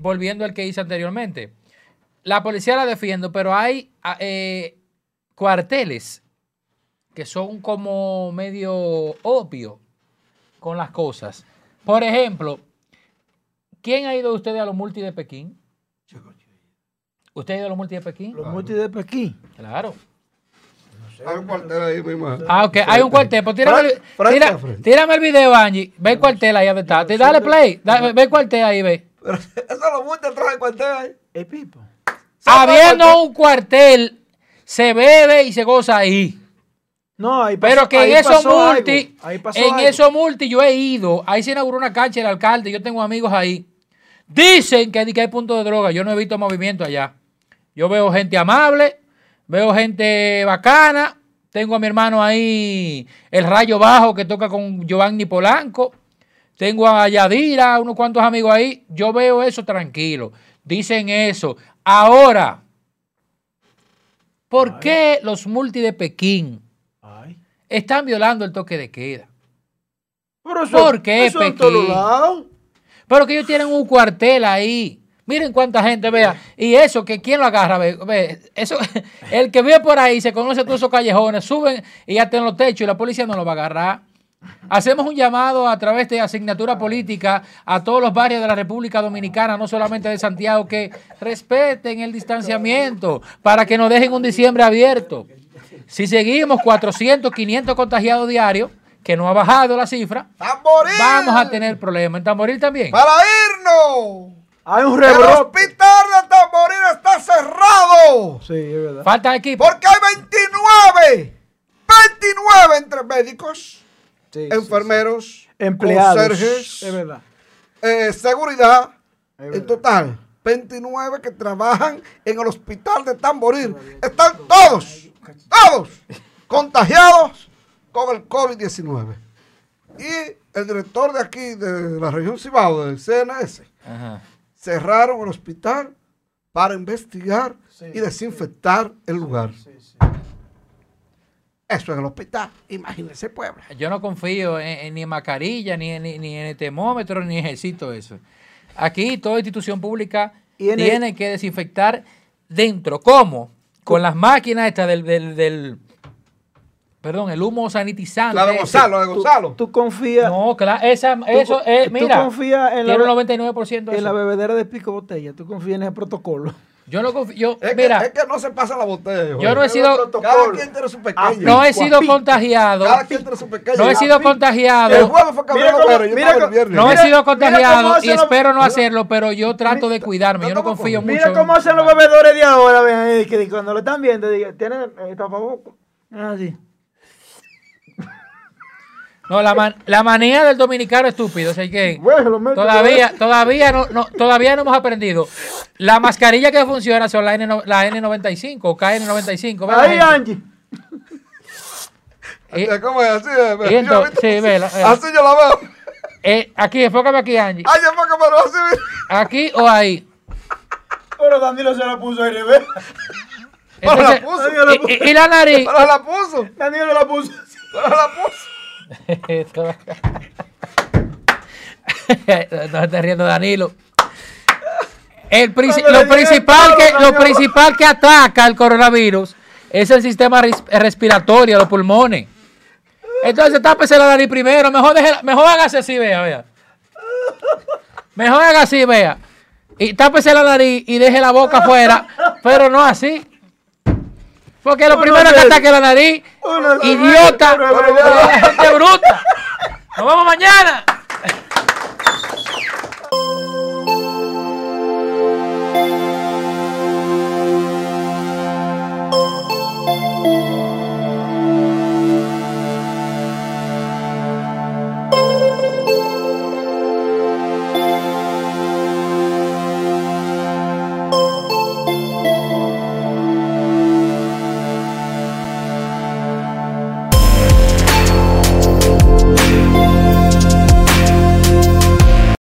volviendo al que hice anteriormente. La policía la defiendo, pero hay ah, cuarteles que son como medio obvio con las cosas. Por ejemplo, ¿quién ha ido de ustedes a los multi de Pekín? ¿Usted ha ido a los multi de Pekín? Los multi de Pekín. Claro. Hay un cuartel ahí, mi hermano. Ah, ok, hay un cuartel. Pues tírame, el, tira- tírame el video, Angie. Ve el cuartel ahí donde está. Te- Dale play. da- ve el cuartel ahí, ve. Pero eso lo muestra atrás del cuartel ahí. El Pipo. Habiendo un cuartel, se bebe y se goza ahí. No, ahí pasó- Pero que ahí en esos multi, en algo. esos multi yo he ido. Ahí se inauguró una cancha el alcalde. Yo tengo amigos ahí. Dicen que, que hay puntos de droga. Yo no he visto movimiento allá. Yo veo gente amable, veo gente bacana. Tengo a mi hermano ahí, el Rayo Bajo, que toca con Giovanni Polanco. Tengo a Yadira, unos cuantos amigos ahí. Yo veo eso tranquilo. Dicen eso. Ahora, ¿por qué los multi de Pekín Ay. están violando el toque de queda? Pero eso- ¿Por qué, eso Pekín? Pero que ellos tienen un cuartel ahí. Miren cuánta gente vea. Y eso, que quién lo agarra, ve, ve, eso, el que vive por ahí se conoce todos esos callejones, suben y hasta en los techos y la policía no lo va a agarrar. Hacemos un llamado a través de asignatura política a todos los barrios de la República Dominicana, no solamente de Santiago, que respeten el distanciamiento para que nos dejen un diciembre abierto. Si seguimos 400, 500 contagiados diarios, que no ha bajado la cifra, ¡Tamboril! vamos a tener problemas. En Tamboril también. ¡Para irnos! Hay un El rebrote. hospital de Tamboril está cerrado. Sí, es verdad. Falta equipo. Porque hay 29. 29 entre médicos, Sí, enfermeros, sí. Empleados. conserjes, Es verdad. eh, seguridad. Es En total, 29 que trabajan en el hospital de Tamboril. Están todos, todos contagiados con el COVID-19. Y el director de aquí, de la región Cibao, del CNS, Ajá. Cerraron el hospital para investigar y desinfectar el lugar. Eso en el hospital. Imagínense, pueblo. Yo no confío en, en ni en mascarilla, ni, en- ni, ni en el termómetro, ni ejercito eso. Aquí toda institución pública Y en el- tiene que desinfectar dentro. ¿Cómo? Con las máquinas estas del, del, del- perdón, el humo sanitizante. La de. Gonzalo, la de Gonzalo. Tú confías No, claro, esa, eso tú es, mira, confías en la- tiene un 99% de en la bebedera de pico botella. Tú confías en ese protocolo. Yo no confío. Yo, Es, mira, que, es que no se pasa la botella. yo no he sido, Cada quien tiene su pequeño. no he sido contagiado. Cada quien tiene su pequeño. No he sido El contagiado. jueves fue Pérez, yo mira el viernes. No he sido contagiado y espero no hacerlo, pero yo trato de cuidarme. Yo no confío mucho. Mira cómo hacen los bebedores de ahora, cuando lo están viendo, tienen eh, tapabocas. Ah, sí. No, la, man- la manía del dominicano estúpido. O sea, que Bueno, todavía, todavía, no, no- todavía no hemos aprendido. La mascarilla que funciona son la, N, no- la N95 o KN95. ¿ve la Ahí? Angie. Y- ¿Cómo es así? eh, y entonces- sí, vela, vela. Así yo la veo. eh, aquí, enfócame aquí, Angie. Ay, ya fue que me lo así. Aquí o ahí. Pero Danilo se la puso. Pero la Entonces, la puso. y, y- y la nariz. Pero la puso. Danilo la puso. Pero la puso. no estés riendo, Danilo. El princi- lo, principal que, lo principal que ataca el coronavirus es el sistema res- respiratorio, los pulmones. Entonces tápese la nariz primero. Mejor, deje- mejor hágase así, vea, vea. Mejor haga así, vea. Y tápese la nariz y deje la boca afuera, pero no así. Porque lo Uno primero que ataque la nariz, uno idiota, gente bruta. Nos vemos mañana.